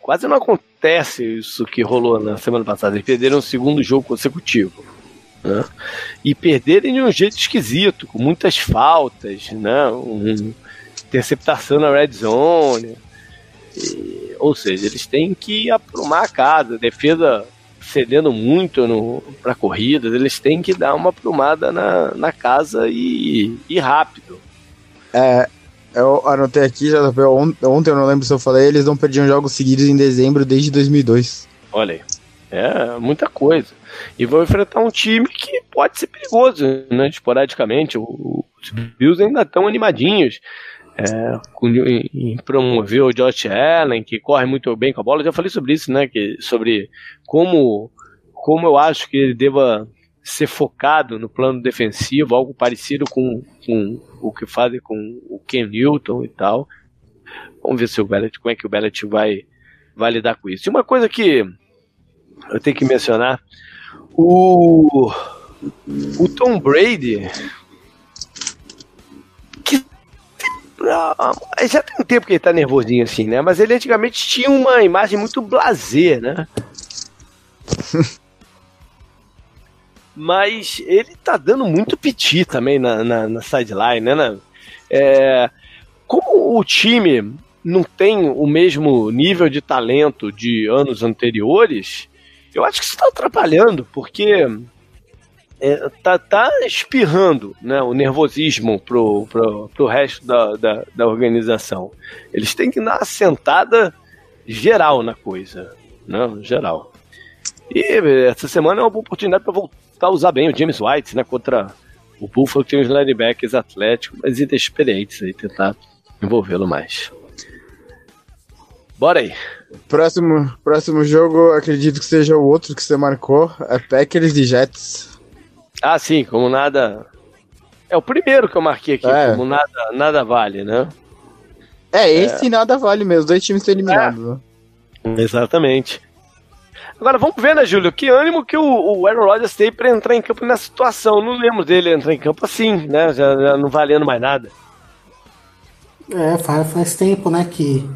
quase não acontece isso que rolou na semana passada. Eles perderam o segundo jogo consecutivo. Né? E perderem de um jeito esquisito, com muitas faltas, né? Um, interceptação na red zone. E, ou seja, eles têm que aprumar a casa. defesa cedendo muito para corridas, eles têm que dar uma aprumada na, na casa e, e rápido. É, eu anotei aqui, já ontem eu não lembro se eu falei, eles não perdiam jogos seguidos em dezembro desde 2002. Olha aí. É muita coisa. E vão enfrentar um time que pode ser perigoso, né? Esporadicamente. Os Bills ainda estão animadinhos. É, promover o Josh Allen, que corre muito bem com a bola. Eu já falei sobre isso, né? Que, sobre como, como eu acho que ele deva ser focado no plano defensivo, algo parecido com, com o que fazem com o Ken Newton e tal. Vamos ver se o Bellet, como é que o Bellet vai, vai lidar com isso. E uma coisa que eu tenho que mencionar. O, o Tom Brady. Já tem um tempo que ele tá nervosinho assim, né? Mas ele antigamente tinha uma imagem muito blazer, né? Mas ele tá dando muito piti também na, na, na sideline, né? É, como o time não tem o mesmo nível de talento de anos anteriores, eu acho que isso está atrapalhando, porque é, tá, tá espirrando né, o nervosismo pro, pro, pro resto da, da, da organização. Eles têm que dar uma sentada geral na coisa. Né, geral. E essa semana é uma boa oportunidade para voltar a usar bem o James White né, contra o Buffalo, que tem os linebackers atléticos, mas inexperientes aí, tentar envolvê-lo mais. Bora aí. Próximo, próximo jogo, acredito que seja o outro que você marcou, é Packers e Jets. Ah, sim, como nada. É o primeiro que eu marquei aqui, é. como nada, nada vale, né? É, esse é. nada vale mesmo, dois times estão eliminados. É. Exatamente. Agora vamos ver, né, Júlio? Que ânimo que o, o Aaron Rodgers tem para entrar em campo nessa situação. Não lembro dele entrar em campo assim, né? Já, já não valendo mais nada. É, faz, faz tempo, né, que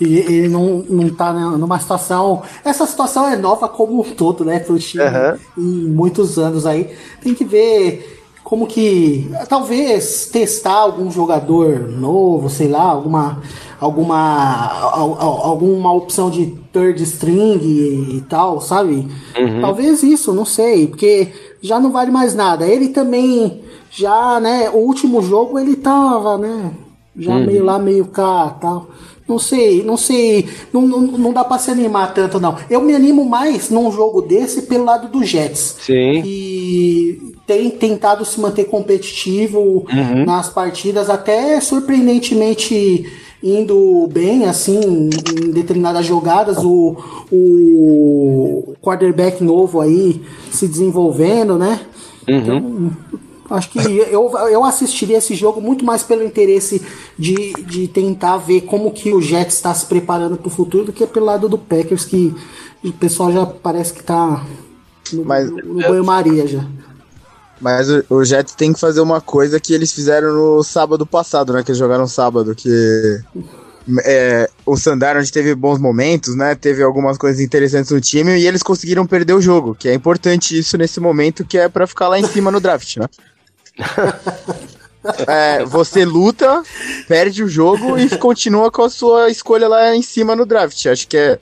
E ele não, não tá numa situação. Essa situação é nova como um todo, né? Pro time uhum. em muitos anos aí. Tem que ver como que. Talvez testar algum jogador novo, sei lá, alguma. Alguma. Alguma opção de third string e, tal, sabe? Uhum. Talvez isso, não sei. Porque já não vale mais nada. Ele também. Já, né? O último jogo ele tava, né? Já uhum. meio lá, meio cá tal. Não sei, não sei. Não, não, não dá pra se animar tanto, não. Eu me animo mais num jogo desse pelo lado do Jets. Sim. Que tem tentado se manter competitivo uhum. nas partidas, até surpreendentemente indo bem, assim, em determinadas jogadas. O, o quarterback novo aí se desenvolvendo, né? Uhum. Então, Acho que eu, eu assistiria esse jogo muito mais pelo interesse de, de tentar ver como que o Jets está se preparando para o futuro do que pelo lado do Packers, que o pessoal já parece que está no, Mas, no banho-maria já. Mas o, o Jets tem que fazer uma coisa que eles fizeram no sábado passado, né? Que eles jogaram sábado, que é, o Sandarnold teve bons momentos, né? Teve algumas coisas interessantes no time e eles conseguiram perder o jogo, que é importante isso nesse momento, que é para ficar lá em cima no draft, né? É, você luta, perde o jogo e continua com a sua escolha lá em cima no draft. Acho que é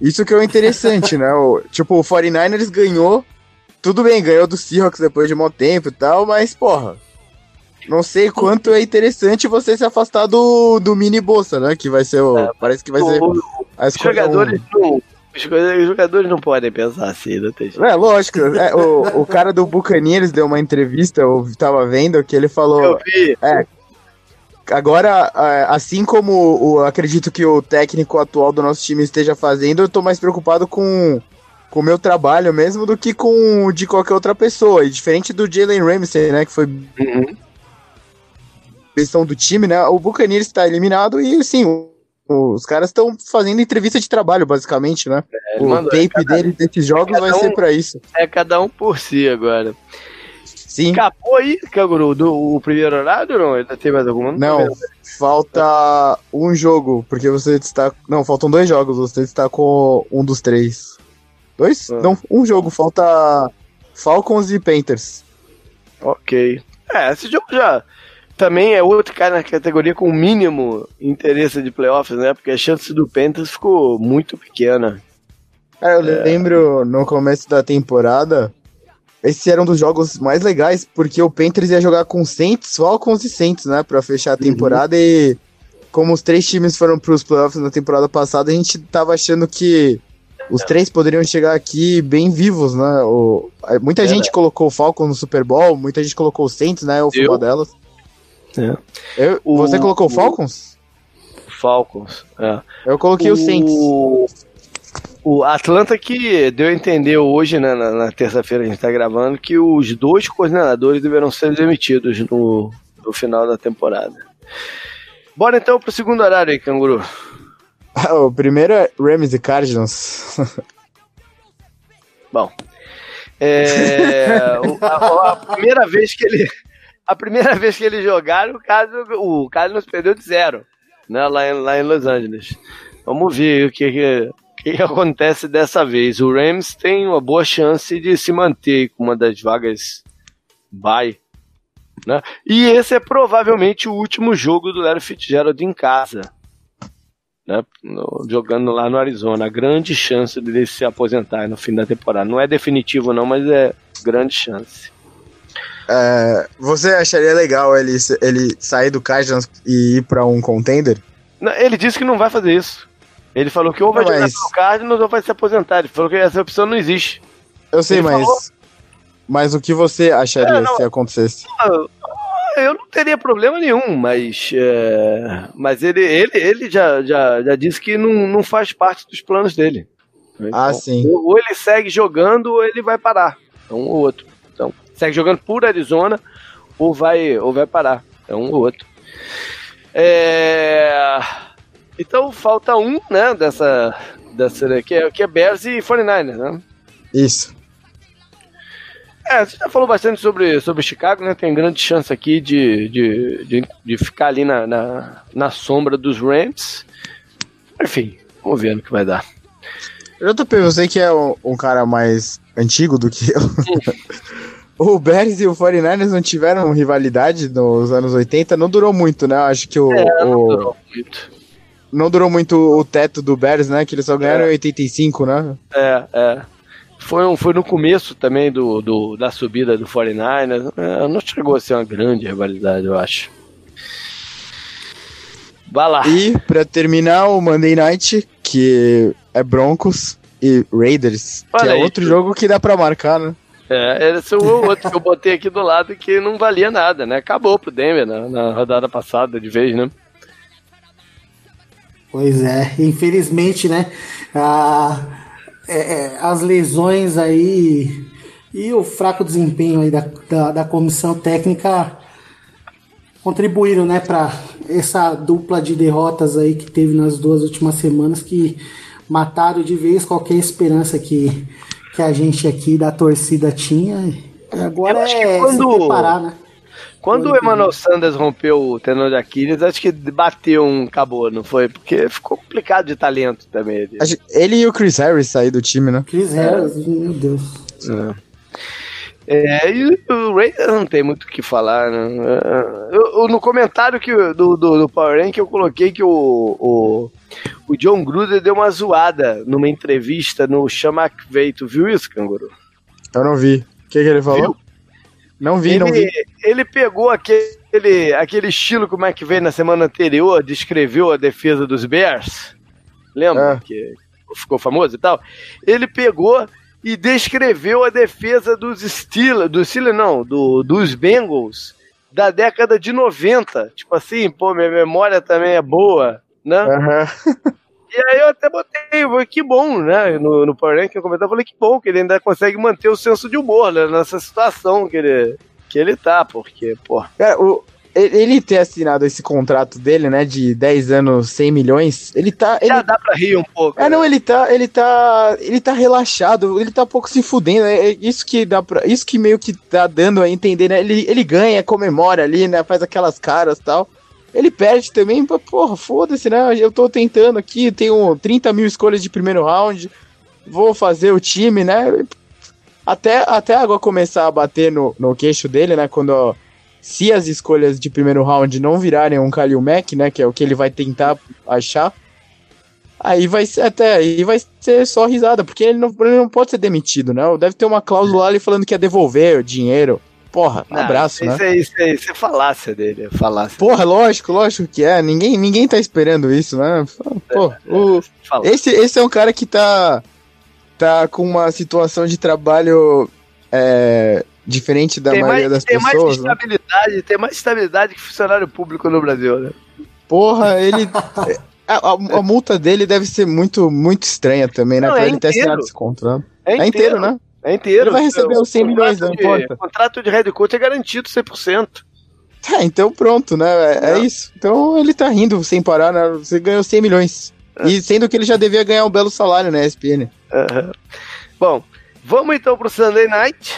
isso que é o interessante, né? O, tipo, o 49ers ganhou, tudo bem, ganhou do Seahawks depois de um tempo e tal, mas, porra, não sei quanto é interessante você se afastar do, do mini bolsa, né? Que vai ser o. É, parece que vai ser. Os jogadores um... não. Os jogadores não podem pensar assim, não tem jeito. É, lógico. É, o, o cara do Buccaneers deu uma entrevista, eu tava vendo, que ele falou. Eu vi. É, Agora, é, assim como o, acredito que o técnico atual do nosso time esteja fazendo, eu tô mais preocupado com com o meu trabalho mesmo do que com o de qualquer outra pessoa. E diferente do Jalen Ramsey, né, que foi uhum questão do time, né? O Buccaneers está eliminado e, assim, os caras estão fazendo entrevista de trabalho, basicamente, né? É, o mandou, tape é cada, dele desses jogos é vai um, ser para isso. É cada um por si agora. Sim. Acabou aí, Canguru, do, o primeiro horário ou não? Ainda tem mais alguma? Não, não falta um jogo, porque você está... Não, faltam dois jogos, você está com um dos três. Dois? Ah. Não, um jogo, falta Falcons e Panthers. Ok. É, esse jogo já também é outro cara na categoria com o mínimo interesse de playoffs, né? Porque a chance do Panthers ficou muito pequena. Cara, eu é... lembro no começo da temporada, esse era um dos jogos mais legais, porque o Panthers ia jogar com Saints, Falcons e Saints, né? Pra fechar a uhum. temporada uhum. e como os três times foram pros playoffs na temporada passada, a gente tava achando que os três poderiam chegar aqui bem vivos, né? O, muita é, gente né? colocou o Falcons no Super Bowl, muita gente colocou o Saints, né? O futebol delas. É. Eu, o, você colocou o Falcons? Falcons, é. Eu coloquei o, o Saints. O Atlanta que deu a entender hoje, né, na, na terça-feira a gente está gravando, que os dois coordenadores deverão ser demitidos no, no final da temporada. Bora então pro segundo horário aí, canguru. o primeiro é Rams e Cardinals. Bom, é, a, a, primeira vez que ele a primeira vez que eles jogaram, o Cardinals, o Cardinals perdeu de zero, né, lá, em, lá em Los Angeles. Vamos ver o que, que, que acontece dessa vez. O Rams tem uma boa chance de se manter com uma das vagas bye. Né? E esse é provavelmente o último jogo do Larry Fitzgerald em casa. Né? No, jogando lá no Arizona. A grande chance dele se aposentar no fim da temporada. Não é definitivo, não, mas é grande chance. É, você acharia legal ele, ele sair do Cardinals e ir para um contender? Não, ele disse que não vai fazer isso. Ele falou que ou vai não, jogar mas... no Cardinals ou vai se aposentar. Ele falou que essa opção não existe. Eu sei, ele mas. Falou... Mas o que você acharia é, não, se acontecesse? Eu não teria problema nenhum, mas. É, mas ele, ele, ele já, já, já disse que não, não faz parte dos planos dele. Ah, então, ah, sim. Ou ele segue jogando ou ele vai parar. Um ou outro segue jogando por Arizona ou vai, ou vai parar. É um ou outro. É... Então falta um, né, dessa, dessa que é, que é Bears e 49ers, né? Isso. É, você já falou bastante sobre, sobre Chicago, né? Tem grande chance aqui de, de, de, de ficar ali na, na, na sombra dos Rams. Enfim, vamos ver no que vai dar. JP, você que é um, um cara mais antigo do que eu. o Bears e o 49ers não tiveram rivalidade nos anos 80, não durou muito, né? Acho que o. É, não o... durou muito. Não durou muito o teto do Bears, né? Que eles só ganharam é. em 85, né? É, é. Foi, um, foi no começo também do, do, da subida do 49ers. É, não chegou a ser uma grande rivalidade, eu acho. Vai lá. E, pra terminar, o Monday Night, que é Broncos e Raiders, Olha que é aí, outro tu... jogo que dá pra marcar, né? É, esse é o outro que eu botei aqui do lado que não valia nada, né? Acabou pro Denver na, na rodada passada de vez, né? Pois é, infelizmente, né? A, é, é, as lesões aí e o fraco desempenho aí da, da, da comissão técnica contribuíram, né, para essa dupla de derrotas aí que teve nas duas últimas semanas que mataram de vez qualquer esperança que, que a gente aqui da torcida tinha. Agora é quando, se preparar, né? Quando o Emmanuel Sanders rompeu o tenor de Aquiles, acho que bateu um acabou, não foi? Porque ficou complicado de talento também. Ele e o Chris Harris saíram do time, né? Chris Harris, meu Deus. É. É, e o Raiders não tem muito o que falar, né? Eu, eu, no comentário que, do, do, do Power Rank eu coloquei que o, o, o John Gruden deu uma zoada numa entrevista no Chama McVeigh. Tu viu isso, Canguru? Eu não vi. O que, que ele falou? Viu? Não vi, ele, não vi. Ele pegou aquele, aquele estilo que o McVeigh na semana anterior descreveu a defesa dos Bears. Lembra? É. Que ficou famoso e tal. Ele pegou e descreveu a defesa dos Steelers, do Steelers não, do, dos Bengals da década de 90. Tipo assim, pô, minha memória também é boa, né? Uhum. E aí eu até botei, que bom, né? No, no Power Rank eu comentei, falei que bom que ele ainda consegue manter o senso de humor, né? Nessa situação que ele, que ele tá, porque, pô. Cara, o, ele ter assinado esse contrato dele, né, de 10 anos, 100 milhões, ele tá... Ele... Já dá pra rir um pouco. É, né? não, ele tá, ele tá, ele tá relaxado, ele tá um pouco se fudendo, é isso que dá pra, isso que meio que tá dando a entender, né, ele, ele ganha, comemora ali, né, faz aquelas caras e tal, ele perde também, porra, foda-se, né, eu tô tentando aqui, tenho 30 mil escolhas de primeiro round, vou fazer o time, né, até, até a água começar a bater no, no queixo dele, né, quando se as escolhas de primeiro round não virarem um Kalil Mack, né, que é o que ele vai tentar achar, aí vai ser até aí vai ser só risada, porque ele não, ele não pode ser demitido, né? Deve ter uma cláusula ali falando que ia devolver o dinheiro. Porra, um abraço, isso né? É, isso, é, isso é falácia dele, é falácia. Porra, lógico, lógico que é. Ninguém, ninguém tá esperando isso, né? Pô, é, o, é, esse, esse é um cara que tá, tá com uma situação de trabalho é, Diferente da tem maioria mais, das tem pessoas. Mais né? estabilidade, né? Tem mais estabilidade que funcionário público no Brasil, né? Porra, ele. a, a, a, multa dele deve ser muito, muito estranha também, né? Não, pra é ele ter assinado esse contrato. É, é inteiro, né? É inteiro. Ele vai receber os 100 milhões, não importa. O contrato de head coach é garantido 100%. É, então pronto, né? É, é, isso. Então ele tá rindo sem parar, né? Você ganhou 100 milhões. É. E sendo que ele já devia ganhar um belo salário na ESPN. Uhum. Bom, vamos então pro Sunday Night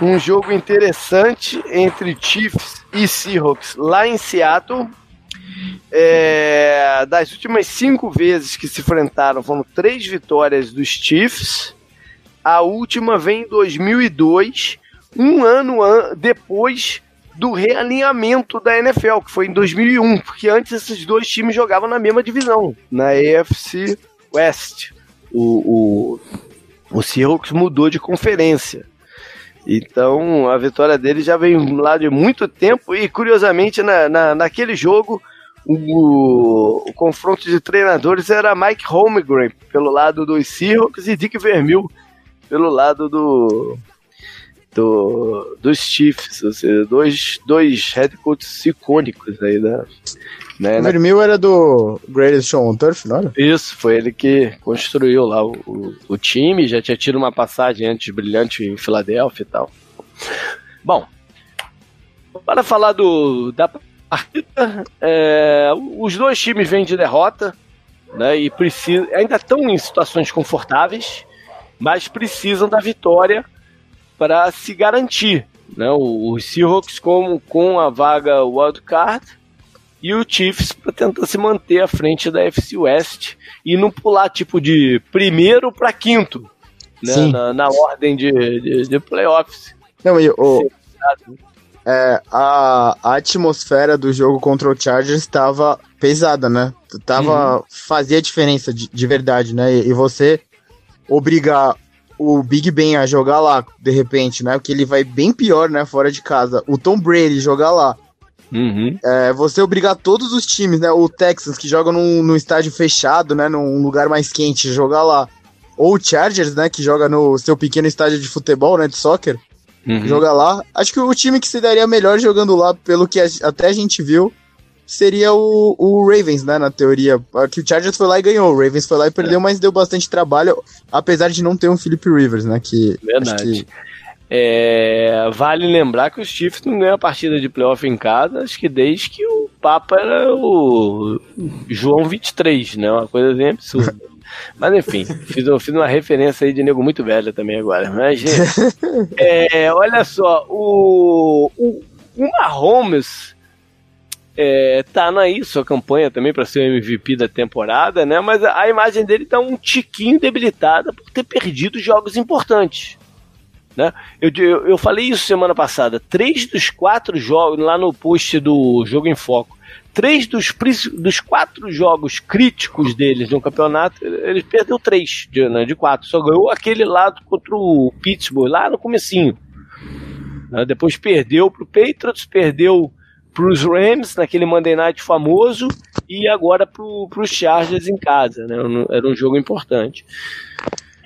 um jogo interessante entre Chiefs e Seahawks lá em Seattle. É, das últimas cinco vezes que se enfrentaram, foram três vitórias dos Chiefs. A última vem em 2002, um ano an depois do realinhamento da NFL, que foi em 2001, porque antes esses dois times jogavam na mesma divisão, na AFC West. O, o, o Seahawks mudou de conferência. Então a vitória dele já vem lá de muito tempo e curiosamente na, na, naquele jogo o, o, confronto de treinadores era Mike Holmgren pelo lado dos Seahawks e Dick Vermeil pelo lado do, do dos Chiefs, ou seja, dois, dois head coaches icônicos aí da, né, o Vermeil era do Greatest Show on Turf, não era? Isso, foi ele que construiu lá o, o, o time, já tinha tido uma passagem antes brilhante em Filadélfia e tal. Bom, para falar do, da partida, é, os dois times vêm de derrota, né, e precisa, ainda estão em situações confortáveis, mas precisam da vitória para se garantir. Né, os Seahawks com, com a vaga wildcard e o Chiefs para tentar se manter à frente da FC West e não pular tipo de primeiro para quinto né, na, na, ordem de, de, de playoffs. Não, e o, é, a, a atmosfera do jogo contra o Chargers estava pesada, né? Tava, uhum. Fazia diferença de, de verdade, né? E, e, você obrigar o Big Ben a jogar lá, de repente, né? Porque ele vai bem pior, né? Fora de casa. O Tom Brady jogar lá. Uhum. É, você obrigar todos os times, né? O Texans, que joga num, num estádio fechado, né? Num lugar mais quente, jogar lá. Ou o Chargers, né? Que joga no seu pequeno estádio de futebol, né? De soccer. Uhum. Jogar lá. Acho que o time que se daria melhor jogando lá, pelo que a, até a gente viu, seria o, o Ravens, né, na teoria. Que o Chargers foi lá e ganhou, o Ravens foi lá e perdeu, é. mas deu bastante trabalho, apesar de não ter um Philip Rivers, né, que... Verdade. Que... É, vale lembrar que os Chiefs não ganham a partida de playoff em casa, acho que desde que o Papa era o João 23, né, uma coisa bem absurda. Mas enfim, fiz, fiz, uma referência aí de nego muito velho também agora. Mas, é, olha só, o, o, o Mahomes é, tá na sua campanha também para ser o MVP da temporada, né? Mas a imagem dele tá um tiquinho debilitada por ter perdido jogos importantes. Né? Eu, eu, eu falei isso semana passada. Três dos quatro jogos, lá no post do Jogo em Foco, três dos, dos quatro jogos críticos deles no campeonato, ele perdeu três de, né, de quatro. Só ganhou aquele lado contra o Pittsburgh, lá no comecinho. Né? Depois perdeu pro Patriots, perdeu para os Rams naquele Monday Night famoso e agora para os Chargers em casa, né? Era um jogo importante.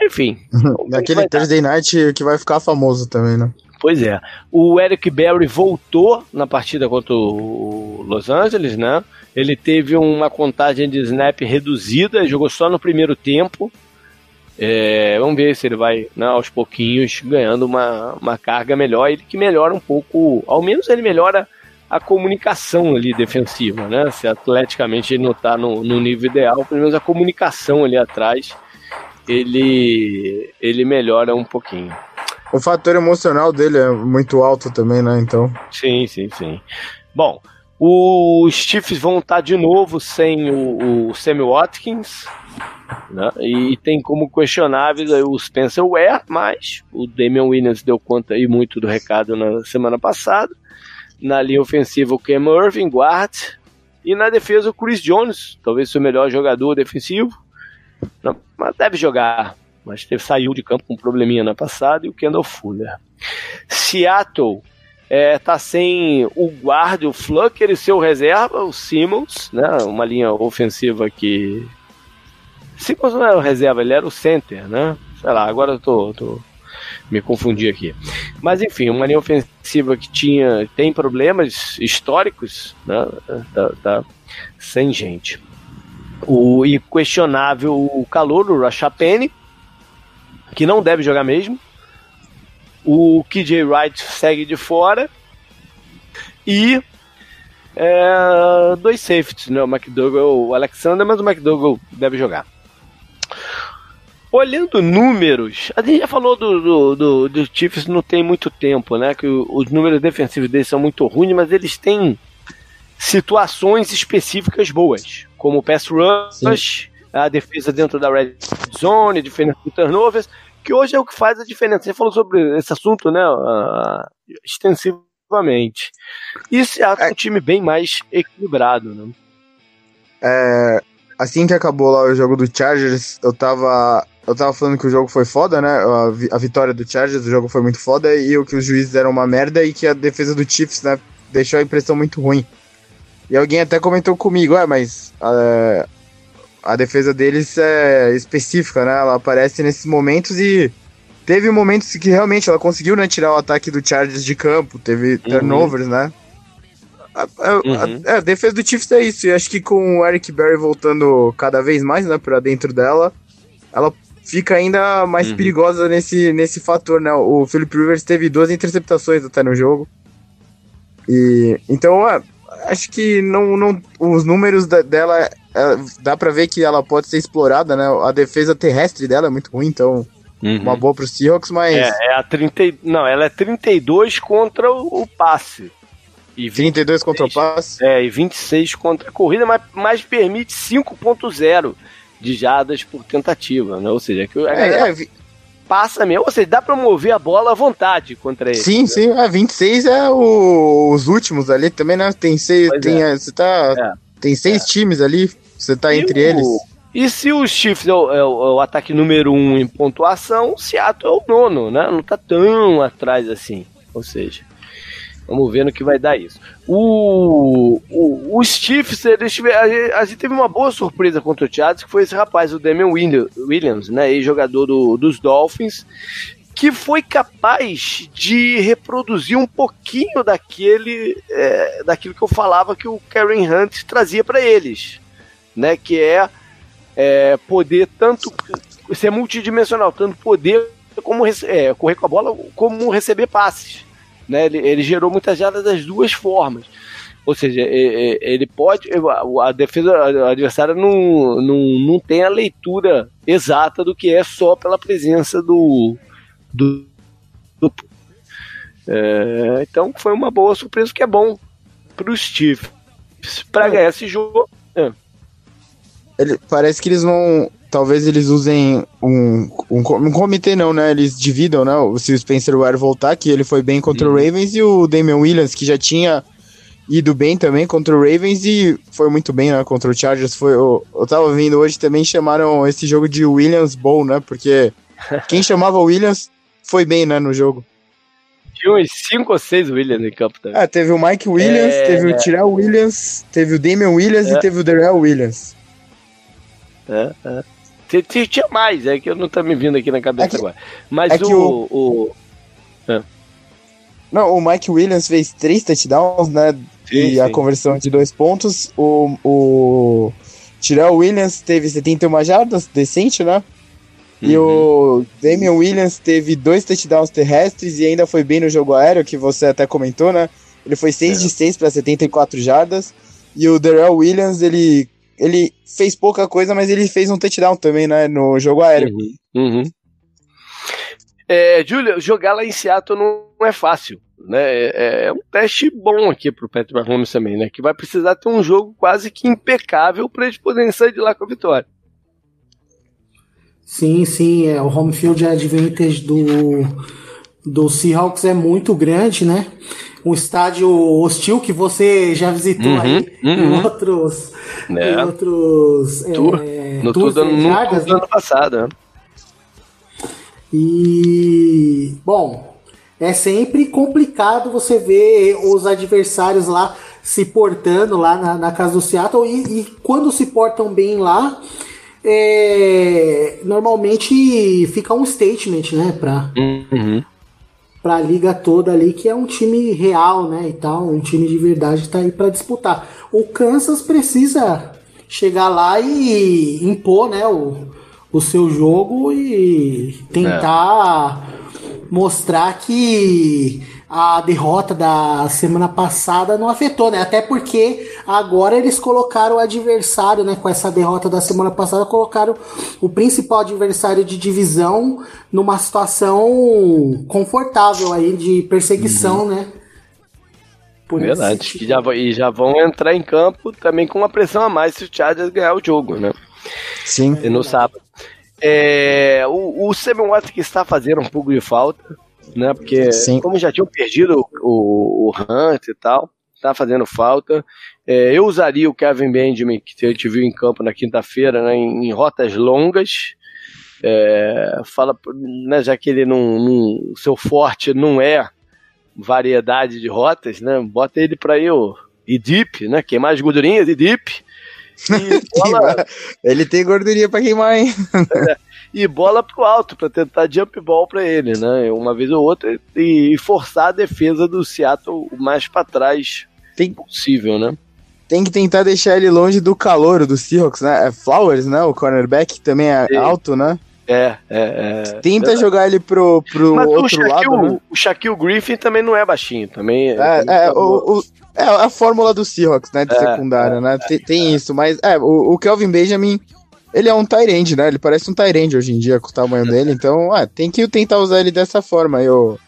Enfim. naquele Thursday Night que vai ficar famoso também, né? Pois é. O Eric Berry voltou na partida contra o Los Angeles, né? Ele teve uma contagem de snap reduzida, jogou só no primeiro tempo. É, vamos ver se ele vai, né, aos pouquinhos, ganhando uma, uma carga melhor. Ele que melhora um pouco, ao menos ele melhora a comunicação ali defensiva, né? Se atleticamente ele não está no, no, nível ideal, pelo menos a comunicação ali atrás ele, ele melhora um pouquinho. O fator emocional dele é muito alto também, né? Então. Sim, sim, sim. Bom, os Chiefs vão estar tá de novo sem o, o Sammy Watkins, né? E tem como questionáveis o Spencer Ware, mas o Damian Williams deu conta aí muito do recado na semana passada. Na linha ofensiva, o Cam Irving, guard. E na defesa, o Chris Jones, talvez seu melhor jogador defensivo. Não, mas deve jogar. Mas teve, saiu de campo com um probleminha na passada. E o Kendall Fuller. Seattle é, tá sem o guarda, o Flucker e seu reserva, o Simmons, né? Uma linha ofensiva que. Simmons não era o reserva, ele era o center, né? Sei lá, agora eu tô, tô me confundi aqui. Mas enfim, uma linha ofensiva que tinha tem problemas históricos, né? Tá, tá sem gente. O inquestionável o calor, o Rashapene, que não deve jogar mesmo. O KJ Wright segue de fora. E é, dois safeties, né? O McDougall, o Alexander, mas o McDougall deve jogar. Olhando números, a gente já falou do, do, do, do Chiefs não tem muito tempo, né? Que os números defensivos deles são muito ruins, mas eles têm situações específicas boas, como o pass rush, Sim. a defesa dentro da red zone, a diferença de turnovers, que hoje é o que faz a diferença. Você falou sobre esse assunto, né? Uh, extensivamente. Se é um time bem mais equilibrado, né? É, assim que acabou lá o jogo do Chargers, eu tava eu tava falando que o jogo foi foda, né? A, a, vitória do Chargers, o jogo foi muito foda, e o que os juízes eram uma merda e que a defesa do Chiefs, né, deixou a impressão muito ruim. E alguém até comentou comigo, é, mas a, a defesa deles é específica, né? Ela aparece nesses momentos e teve momentos que realmente ela conseguiu né, tirar o ataque do Chargers de campo, teve uhum. turnovers, né? A, a, uhum. a, a, defesa do Chiefs é isso, e acho que com o Eric Berry voltando cada vez mais, né, pra dentro dela, ela fica ainda mais uhum. perigosa nesse, nesse fator, né? O Philip Rivers teve duas interceptações até no jogo. E então, é, acho que não, não os números da, dela é, dá para ver que ela pode ser explorada, né? A defesa terrestre dela é muito ruim, então uhum. uma boa pro Seahawks, mas é, é a 30, não, ela é 32 contra o, o passe. E 20, 32 contra o passe. É, e 26 contra a corrida, mas, mas permite 5.0 de jadas por tentativa, né? Ou seja, que é, é, passa mesmo, ou seja, dá pra mover a bola à vontade contra ele. Sim, né? sim, é, 26 é o, os últimos ali também, né? Tem seis, tem, é. você tá, é. tem seis é. times ali, você tá e entre o, eles. E se o Chiefs é o, é o, é o ataque número um em pontuação, o Seattle é o nono, né? Não tá tão atrás assim. Ou seja, Vamos ver no que vai dar isso. O, o, os Chiefs, eles a, gente teve uma boa surpresa contra o Chargers, que foi esse rapaz, o Damian Williams, né, ex-jogador do, dos Dolphins, que foi capaz de reproduzir um pouquinho daquele, é, daquilo que eu falava que o Karen Hunt trazia para eles, né, que é, é, poder tanto ser multidimensional, tanto poder como é, correr com a bola, como receber passes. Né? Ele, ele gerou muitas jardas das duas formas. Ou seja, ele pode. A defesa adversária não, não, não tem a leitura exata do que é só pela presença do. do, do é, então foi uma boa surpresa, que é bom para os Chiefs. Para ganhar esse jogo. É. Ele, parece que eles vão talvez eles usem um, um, um, comitê, não, né? Eles dividam, né? Se o Spencer Ware voltar, que ele foi bem contra Sim. o Ravens, e o Damian Williams, que já tinha ido bem também contra o Ravens e foi muito bem, né? Contra o Chargers. Foi, eu, eu tava vendo hoje também, chamaram esse jogo de Williams Bowl, né? Porque quem chamava Williams foi bem, né? No jogo. Tinha uns 5 ou 6 Williams em campo também. Ah, teve o Mike Williams, é... teve o Tyrell Williams, teve o Damian Williams é. e teve o Darrell Williams. É, é. Tinha mais, é que eu não tá me vindo aqui na cabeça é que, agora. Mas é o. o... É. Não, o Mike Williams fez três touchdowns, né? Sim, e sim. a conversão de dois pontos. O, o Tyrell Williams teve 71 jardas, decente, né? E uhum. o Damian Williams teve dois touchdowns terrestres e ainda foi bem no jogo aéreo, que você até comentou, né? Ele foi 6 é. de 6 para 74 jardas. E o Darrell Williams, ele ele fez pouca coisa, mas ele fez um touchdown também, né? No jogo aéreo. Uhum. uhum. É, Júlia, jogar lá em Seattle não é fácil. Né? É, é um teste bom aqui pro Patrick Mahomes também, né? Que vai precisar ter um jogo quase que impecável para eles poderem sair de lá com a vitória. Sim, sim, é, o home field advantage do, do Seahawks é muito grande, né? Um estádio hostil que você já visitou uhum, aí uhum. em outros. É. Em outros. Tour, é, no tour do, no, jardas, no ano passado. Né? E. Bom, é sempre complicado você ver os adversários lá se portando lá na, na casa do Seattle e, e quando se portam bem lá. É, normalmente fica um statement, né, para uhum para a liga toda ali, que é um time real, né, e tal, um time de verdade está aí para disputar. O Kansas precisa chegar lá e impor, né, o, o seu jogo e tentar é. mostrar que a derrota da semana passada não afetou, né? Até porque agora eles colocaram o adversário, né? Com essa derrota da semana passada, colocaram o principal adversário de divisão numa situação confortável aí de perseguição, uhum. né? Por Verdade. E já, e já vão entrar em campo também com uma pressão a mais se o Chargers ganhar o jogo, né? Sim. E no sábado. É, o, o Seven Watts que está fazendo um pouco de falta né? Porque Sim. como já tinham perdido o, o Hunt e tal, tá fazendo falta. É, eu usaria o Kevin Benjamin, que a gente viu em campo na quinta-feira, né, em, em, rotas longas. É, fala, né, já que ele não, não, seu forte não é variedade de rotas, né? Bota ele para ir o e deep, né? Queimar as gordurinhas deep. E bola... ele tem gordurinha para queimar, hein? É, e bola pro alto para tentar jump ball para ele, né? Uma vez ou outra e forçar a defesa do Seattle o mais para trás tem, possível, né? Tem que tentar deixar ele longe do calor do Seahawks, né? É Flowers, né? O cornerback também é, é. alto, né? É, é, é. Tenta é. jogar ele pro, pro Mas outro Shaquille, lado. Né? O Shaquille Griffin também não é baixinho, também. É, é, o, o, é a fórmula do Seahawks, né? De é, secundária, né? Tem, tem isso, mas é, o, o Kelvin Benjamin ele é um Tyrande, né? Ele parece um Tyrande hoje em dia com o tamanho dele. Então, ah, tem que tentar usar ele dessa forma o,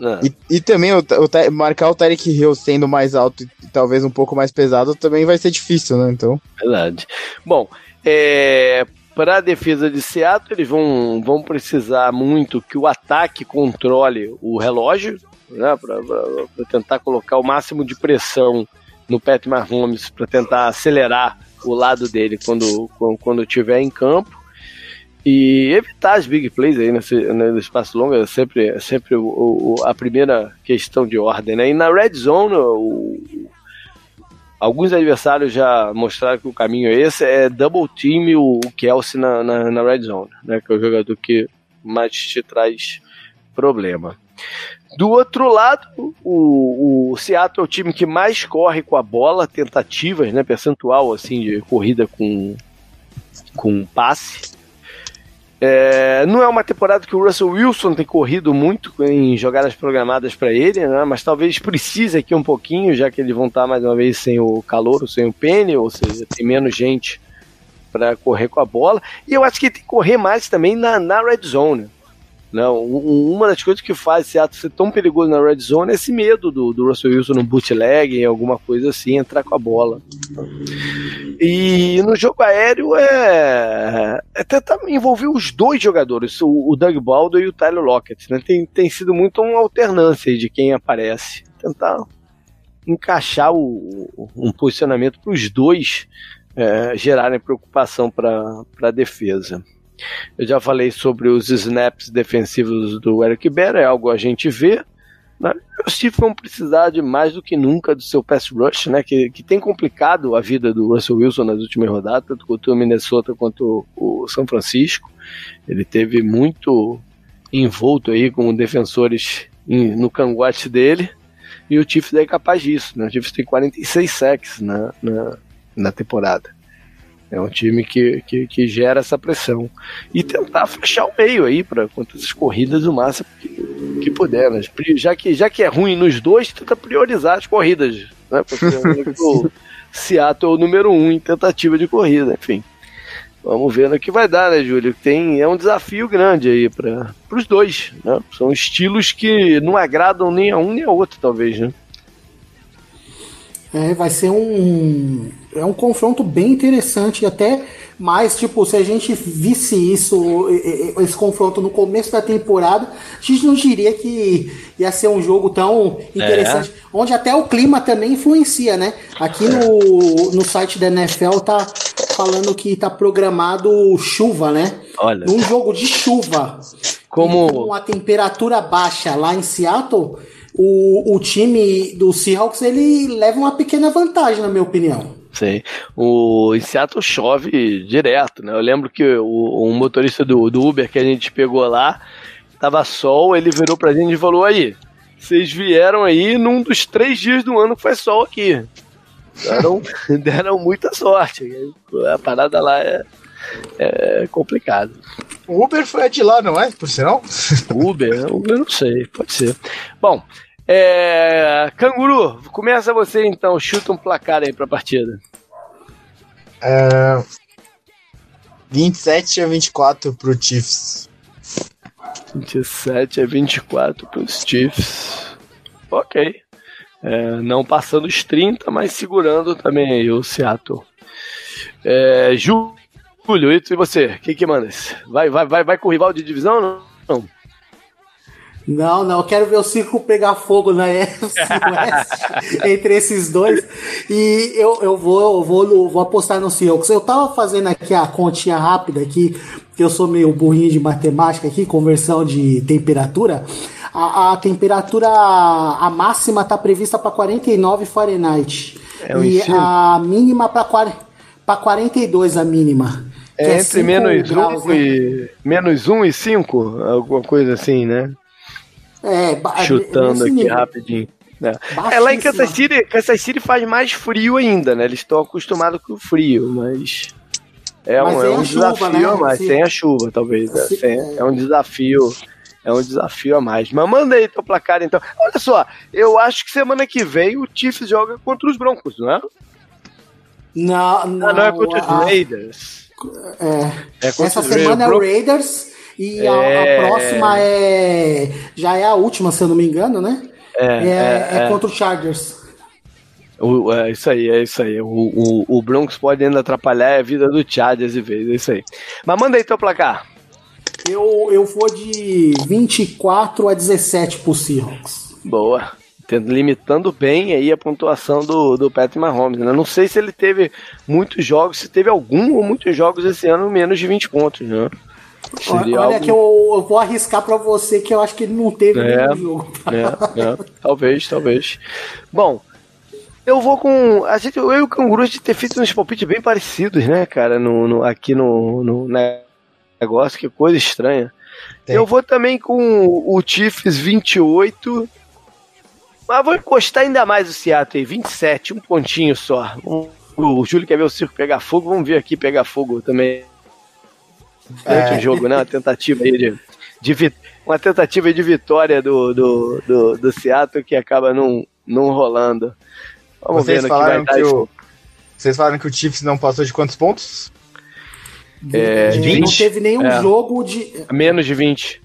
É. E, e, também o, o, marcar o Tarek Hill sendo mais alto e talvez um pouco mais pesado também vai ser difícil, né? Então. Verdade. Bom, é, para a defesa de Seattle, eles vão, vão precisar muito que o ataque controle o relógio, né? Para tentar colocar o máximo de pressão no Pat Mahomes, para tentar acelerar o lado dele quando, quando, quando tiver em campo e evitar as big plays aí nesse, no espaço longo é sempre, é sempre o, o, a primeira questão de ordem, né? E na red zone, o, alguns adversários já mostraram que o caminho é esse, é double team o, o Kelsey na, na, na, red zone, né? Que é o jogador que mais te traz problema. Do outro lado, o, o Seattle é o time que mais corre com a bola, tentativas, né? Percentual assim de corrida com, com passe. É, não é uma temporada que o Russell Wilson tem corrido muito em jogadas programadas para ele, né? mas talvez precise aqui um pouquinho, já que eles vão estar mais uma vez sem o calor, sem o Penny, ou seja, tem menos gente para correr com a bola. E eu acho que tem que correr mais também na, na red zone. Não, uma das coisas que faz esse ato ser tão perigoso na red zone é esse medo do, do Russell Wilson no bootleg, alguma coisa assim, entrar com a bola. E no jogo aéreo é, é tentar envolver os dois jogadores, o, o Doug Baldwin e o Tyler Lockett. Né? Tem, tem sido muito uma alternância de quem aparece. Tentar encaixar o, um posicionamento para os dois é, gerarem preocupação para a defesa. Eu já falei sobre os snaps defensivos do Eric Berra, é algo a gente vê. Né? Os Chiefs vão precisar de mais do que nunca do seu pass rush, né? Que, que tem complicado a vida do Russell Wilson nas últimas rodadas, tanto quanto o Minnesota quanto o São Francisco. Ele teve muito envolto aí com defensores no cangote dele. E o Chiefs é capaz disso, né? O Chiefs tem 46 sacks na, na, na temporada. É um time que, que, que, gera essa pressão. E tentar fechar o meio aí para quantas corridas o máximo que, que puder. Mas já que, já que é ruim nos dois, tenta priorizar as corridas. Né? Porque o Seattle é o número um em tentativa de corrida, enfim. Vamos ver no que vai dar, né, Júlio? Tem, é um desafio grande aí para os dois. Né? São estilos que não agradam nem a um nem a outro, talvez, né? É, vai ser um. É um confronto bem interessante, até mais, tipo, se a gente visse isso, esse confronto no começo da temporada, a gente não diria que ia ser um jogo tão interessante. É. Onde até o clima também influencia, né? Aqui no, no site da NFL tá falando que tá programado chuva, né? Olha. Um jogo de chuva. Como. Com a temperatura baixa lá em Seattle o, o time do Seahawks ele leva uma pequena vantagem, na minha opinião. Sim. O, em Seattle chove direto, né? Eu lembro que o, o motorista do, do Uber que a gente pegou lá, tava sol, ele virou pra gente e falou: aí, vocês vieram aí num dos três dias do ano que faz sol aqui. Deram, deram muita sorte. A parada lá é, é complicado. O Uber foi de lá, não é? Por sinal? Uber? Uber não sei, pode ser. Bom, é... Canguru, começa você então, chuta um placar aí pra partida. É... 27 a 24 pro Chiefs. 27 a 24 pros Chiefs. Ok. É, não passando os 30, mas segurando também aí o Seattle. É, Ju, Julio, e você? O que, que manda? Vai, vai, vai, vai com o rival de divisão ou não? Não, não, eu quero ver o circo pegar fogo na NFC entre esses dois. E eu, eu vou, eu vou, vou apostar no Seahawks. Eu tava fazendo aqui a continha rápida aqui, que eu sou meio burrinho de matemática aqui, conversão de temperatura. A, a temperatura, a máxima tá prevista para 49 Fahrenheit. É um e a mínima para 42 a mínima. É, é entre menos graus, um né? e. Menos um e cinco, alguma coisa assim, né? É, Chutando aqui nível. rapidinho. Né? É, lá em Kansas City, Kansas City faz mais frio ainda, né? Eles estão acostumados com o frio, mas. É mas um, é um desafio chuva, né? a mais, sem a chuva, talvez. Né? Sem, é um desafio. É um desafio a mais. Mas manda aí teu placar, então. Olha só, eu acho que semana que vem o Chiefs joga contra os Broncos, não é? Não, não. Ah, não é contra os Raiders. É, é essa semana é o Raiders E a, é... a, próxima é. Já é a última, se eu não me engano, né? É, é, é, é contra o Chargers. O, é isso aí, é isso aí. O, o, o Broncos pode ainda atrapalhar a vida do Chargers de vez, é isso aí. Mas manda aí teu placar. Eu, eu vou de 24 a 17 pro Seahawks. Boa. Limitando bem aí a pontuação do, do Patrick Mahomes. Né? Não sei se ele teve muitos jogos, se teve algum ou muitos jogos esse ano menos de 20 pontos, né? Seria Olha algo... que eu, eu, vou arriscar para você que eu acho que ele não teve é, nenhum jogo. É, é, talvez, talvez. Bom, eu vou com. A gente, eu e o Canguru, a gente ter feito uns palpites bem parecidos, né, cara, no, no aqui no, no negócio, que coisa estranha. Tem. Eu vou também com o Chiefs 28. Mas vou encostar ainda mais o Seattle aí, 27, um pontinho só. Um, o Júlio quer ver o circo pegar fogo, vamos ver aqui pegar fogo também. Durante é. o jogo, né? Uma tentativa aí de, de uma tentativa de vitória do, do, do, do Seattle que acaba não, não rolando. Vamos vocês falaram que, que o, Vocês falaram que o Chiefs não passou de quantos pontos? É, 20? Não teve nenhum é. jogo de. Menos de 20.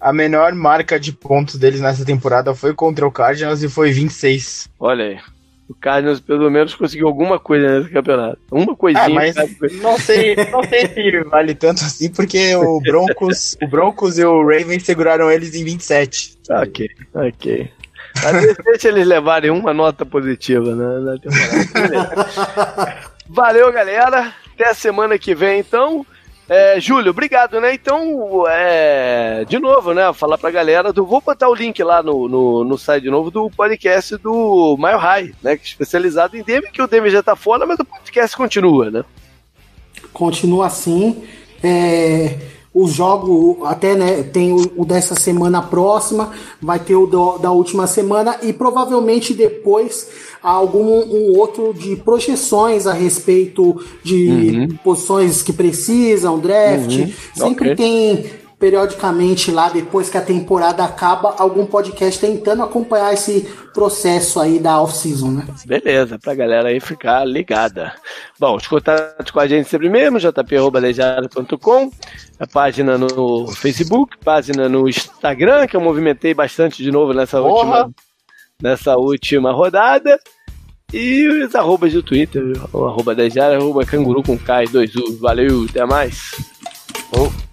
A menor marca de pontos deles nessa temporada foi contra o Cardinals e foi 26. Olha aí. O Cardinals pelo menos conseguiu alguma coisa nesse campeonato. Uma coisinha. Ah, mas não sei, não sei se vale tanto assim, porque o Broncos, o Broncos e o Ravens seguraram eles em 27. Ok, ok. Mas deixa eles levarem uma nota positiva né, na temporada. Valeu, galera. Até a semana que vem, então. É, Júlio, obrigado, né? Então, é, de novo, né? Falar pra galera, do, vou botar o link lá no, no, no site de novo do podcast do Mile High, né? Que é especializado em Demi, que o Demi já tá fora, mas o podcast continua, né? Continua assim. É, os jogos, até né, tem o, o, dessa semana próxima, vai ter o do, da última semana e provavelmente depois algum um outro de projeções a respeito de uhum. posições que precisam, draft. Uhum. Sempre okay. tem periodicamente lá, depois que a temporada acaba, algum podcast tentando acompanhar esse processo aí da off-season, né? Beleza, pra galera aí ficar ligada. Bom, os contatos com a gente sempre mesmo, jp.lejado.com, a página no Facebook, página no Instagram, que eu movimentei bastante de novo nessa última nessa última rodada. E os arrobas do Twitter, arroba Lejado, arroba canguru com K e 2U. Valeu, até mais. Oh.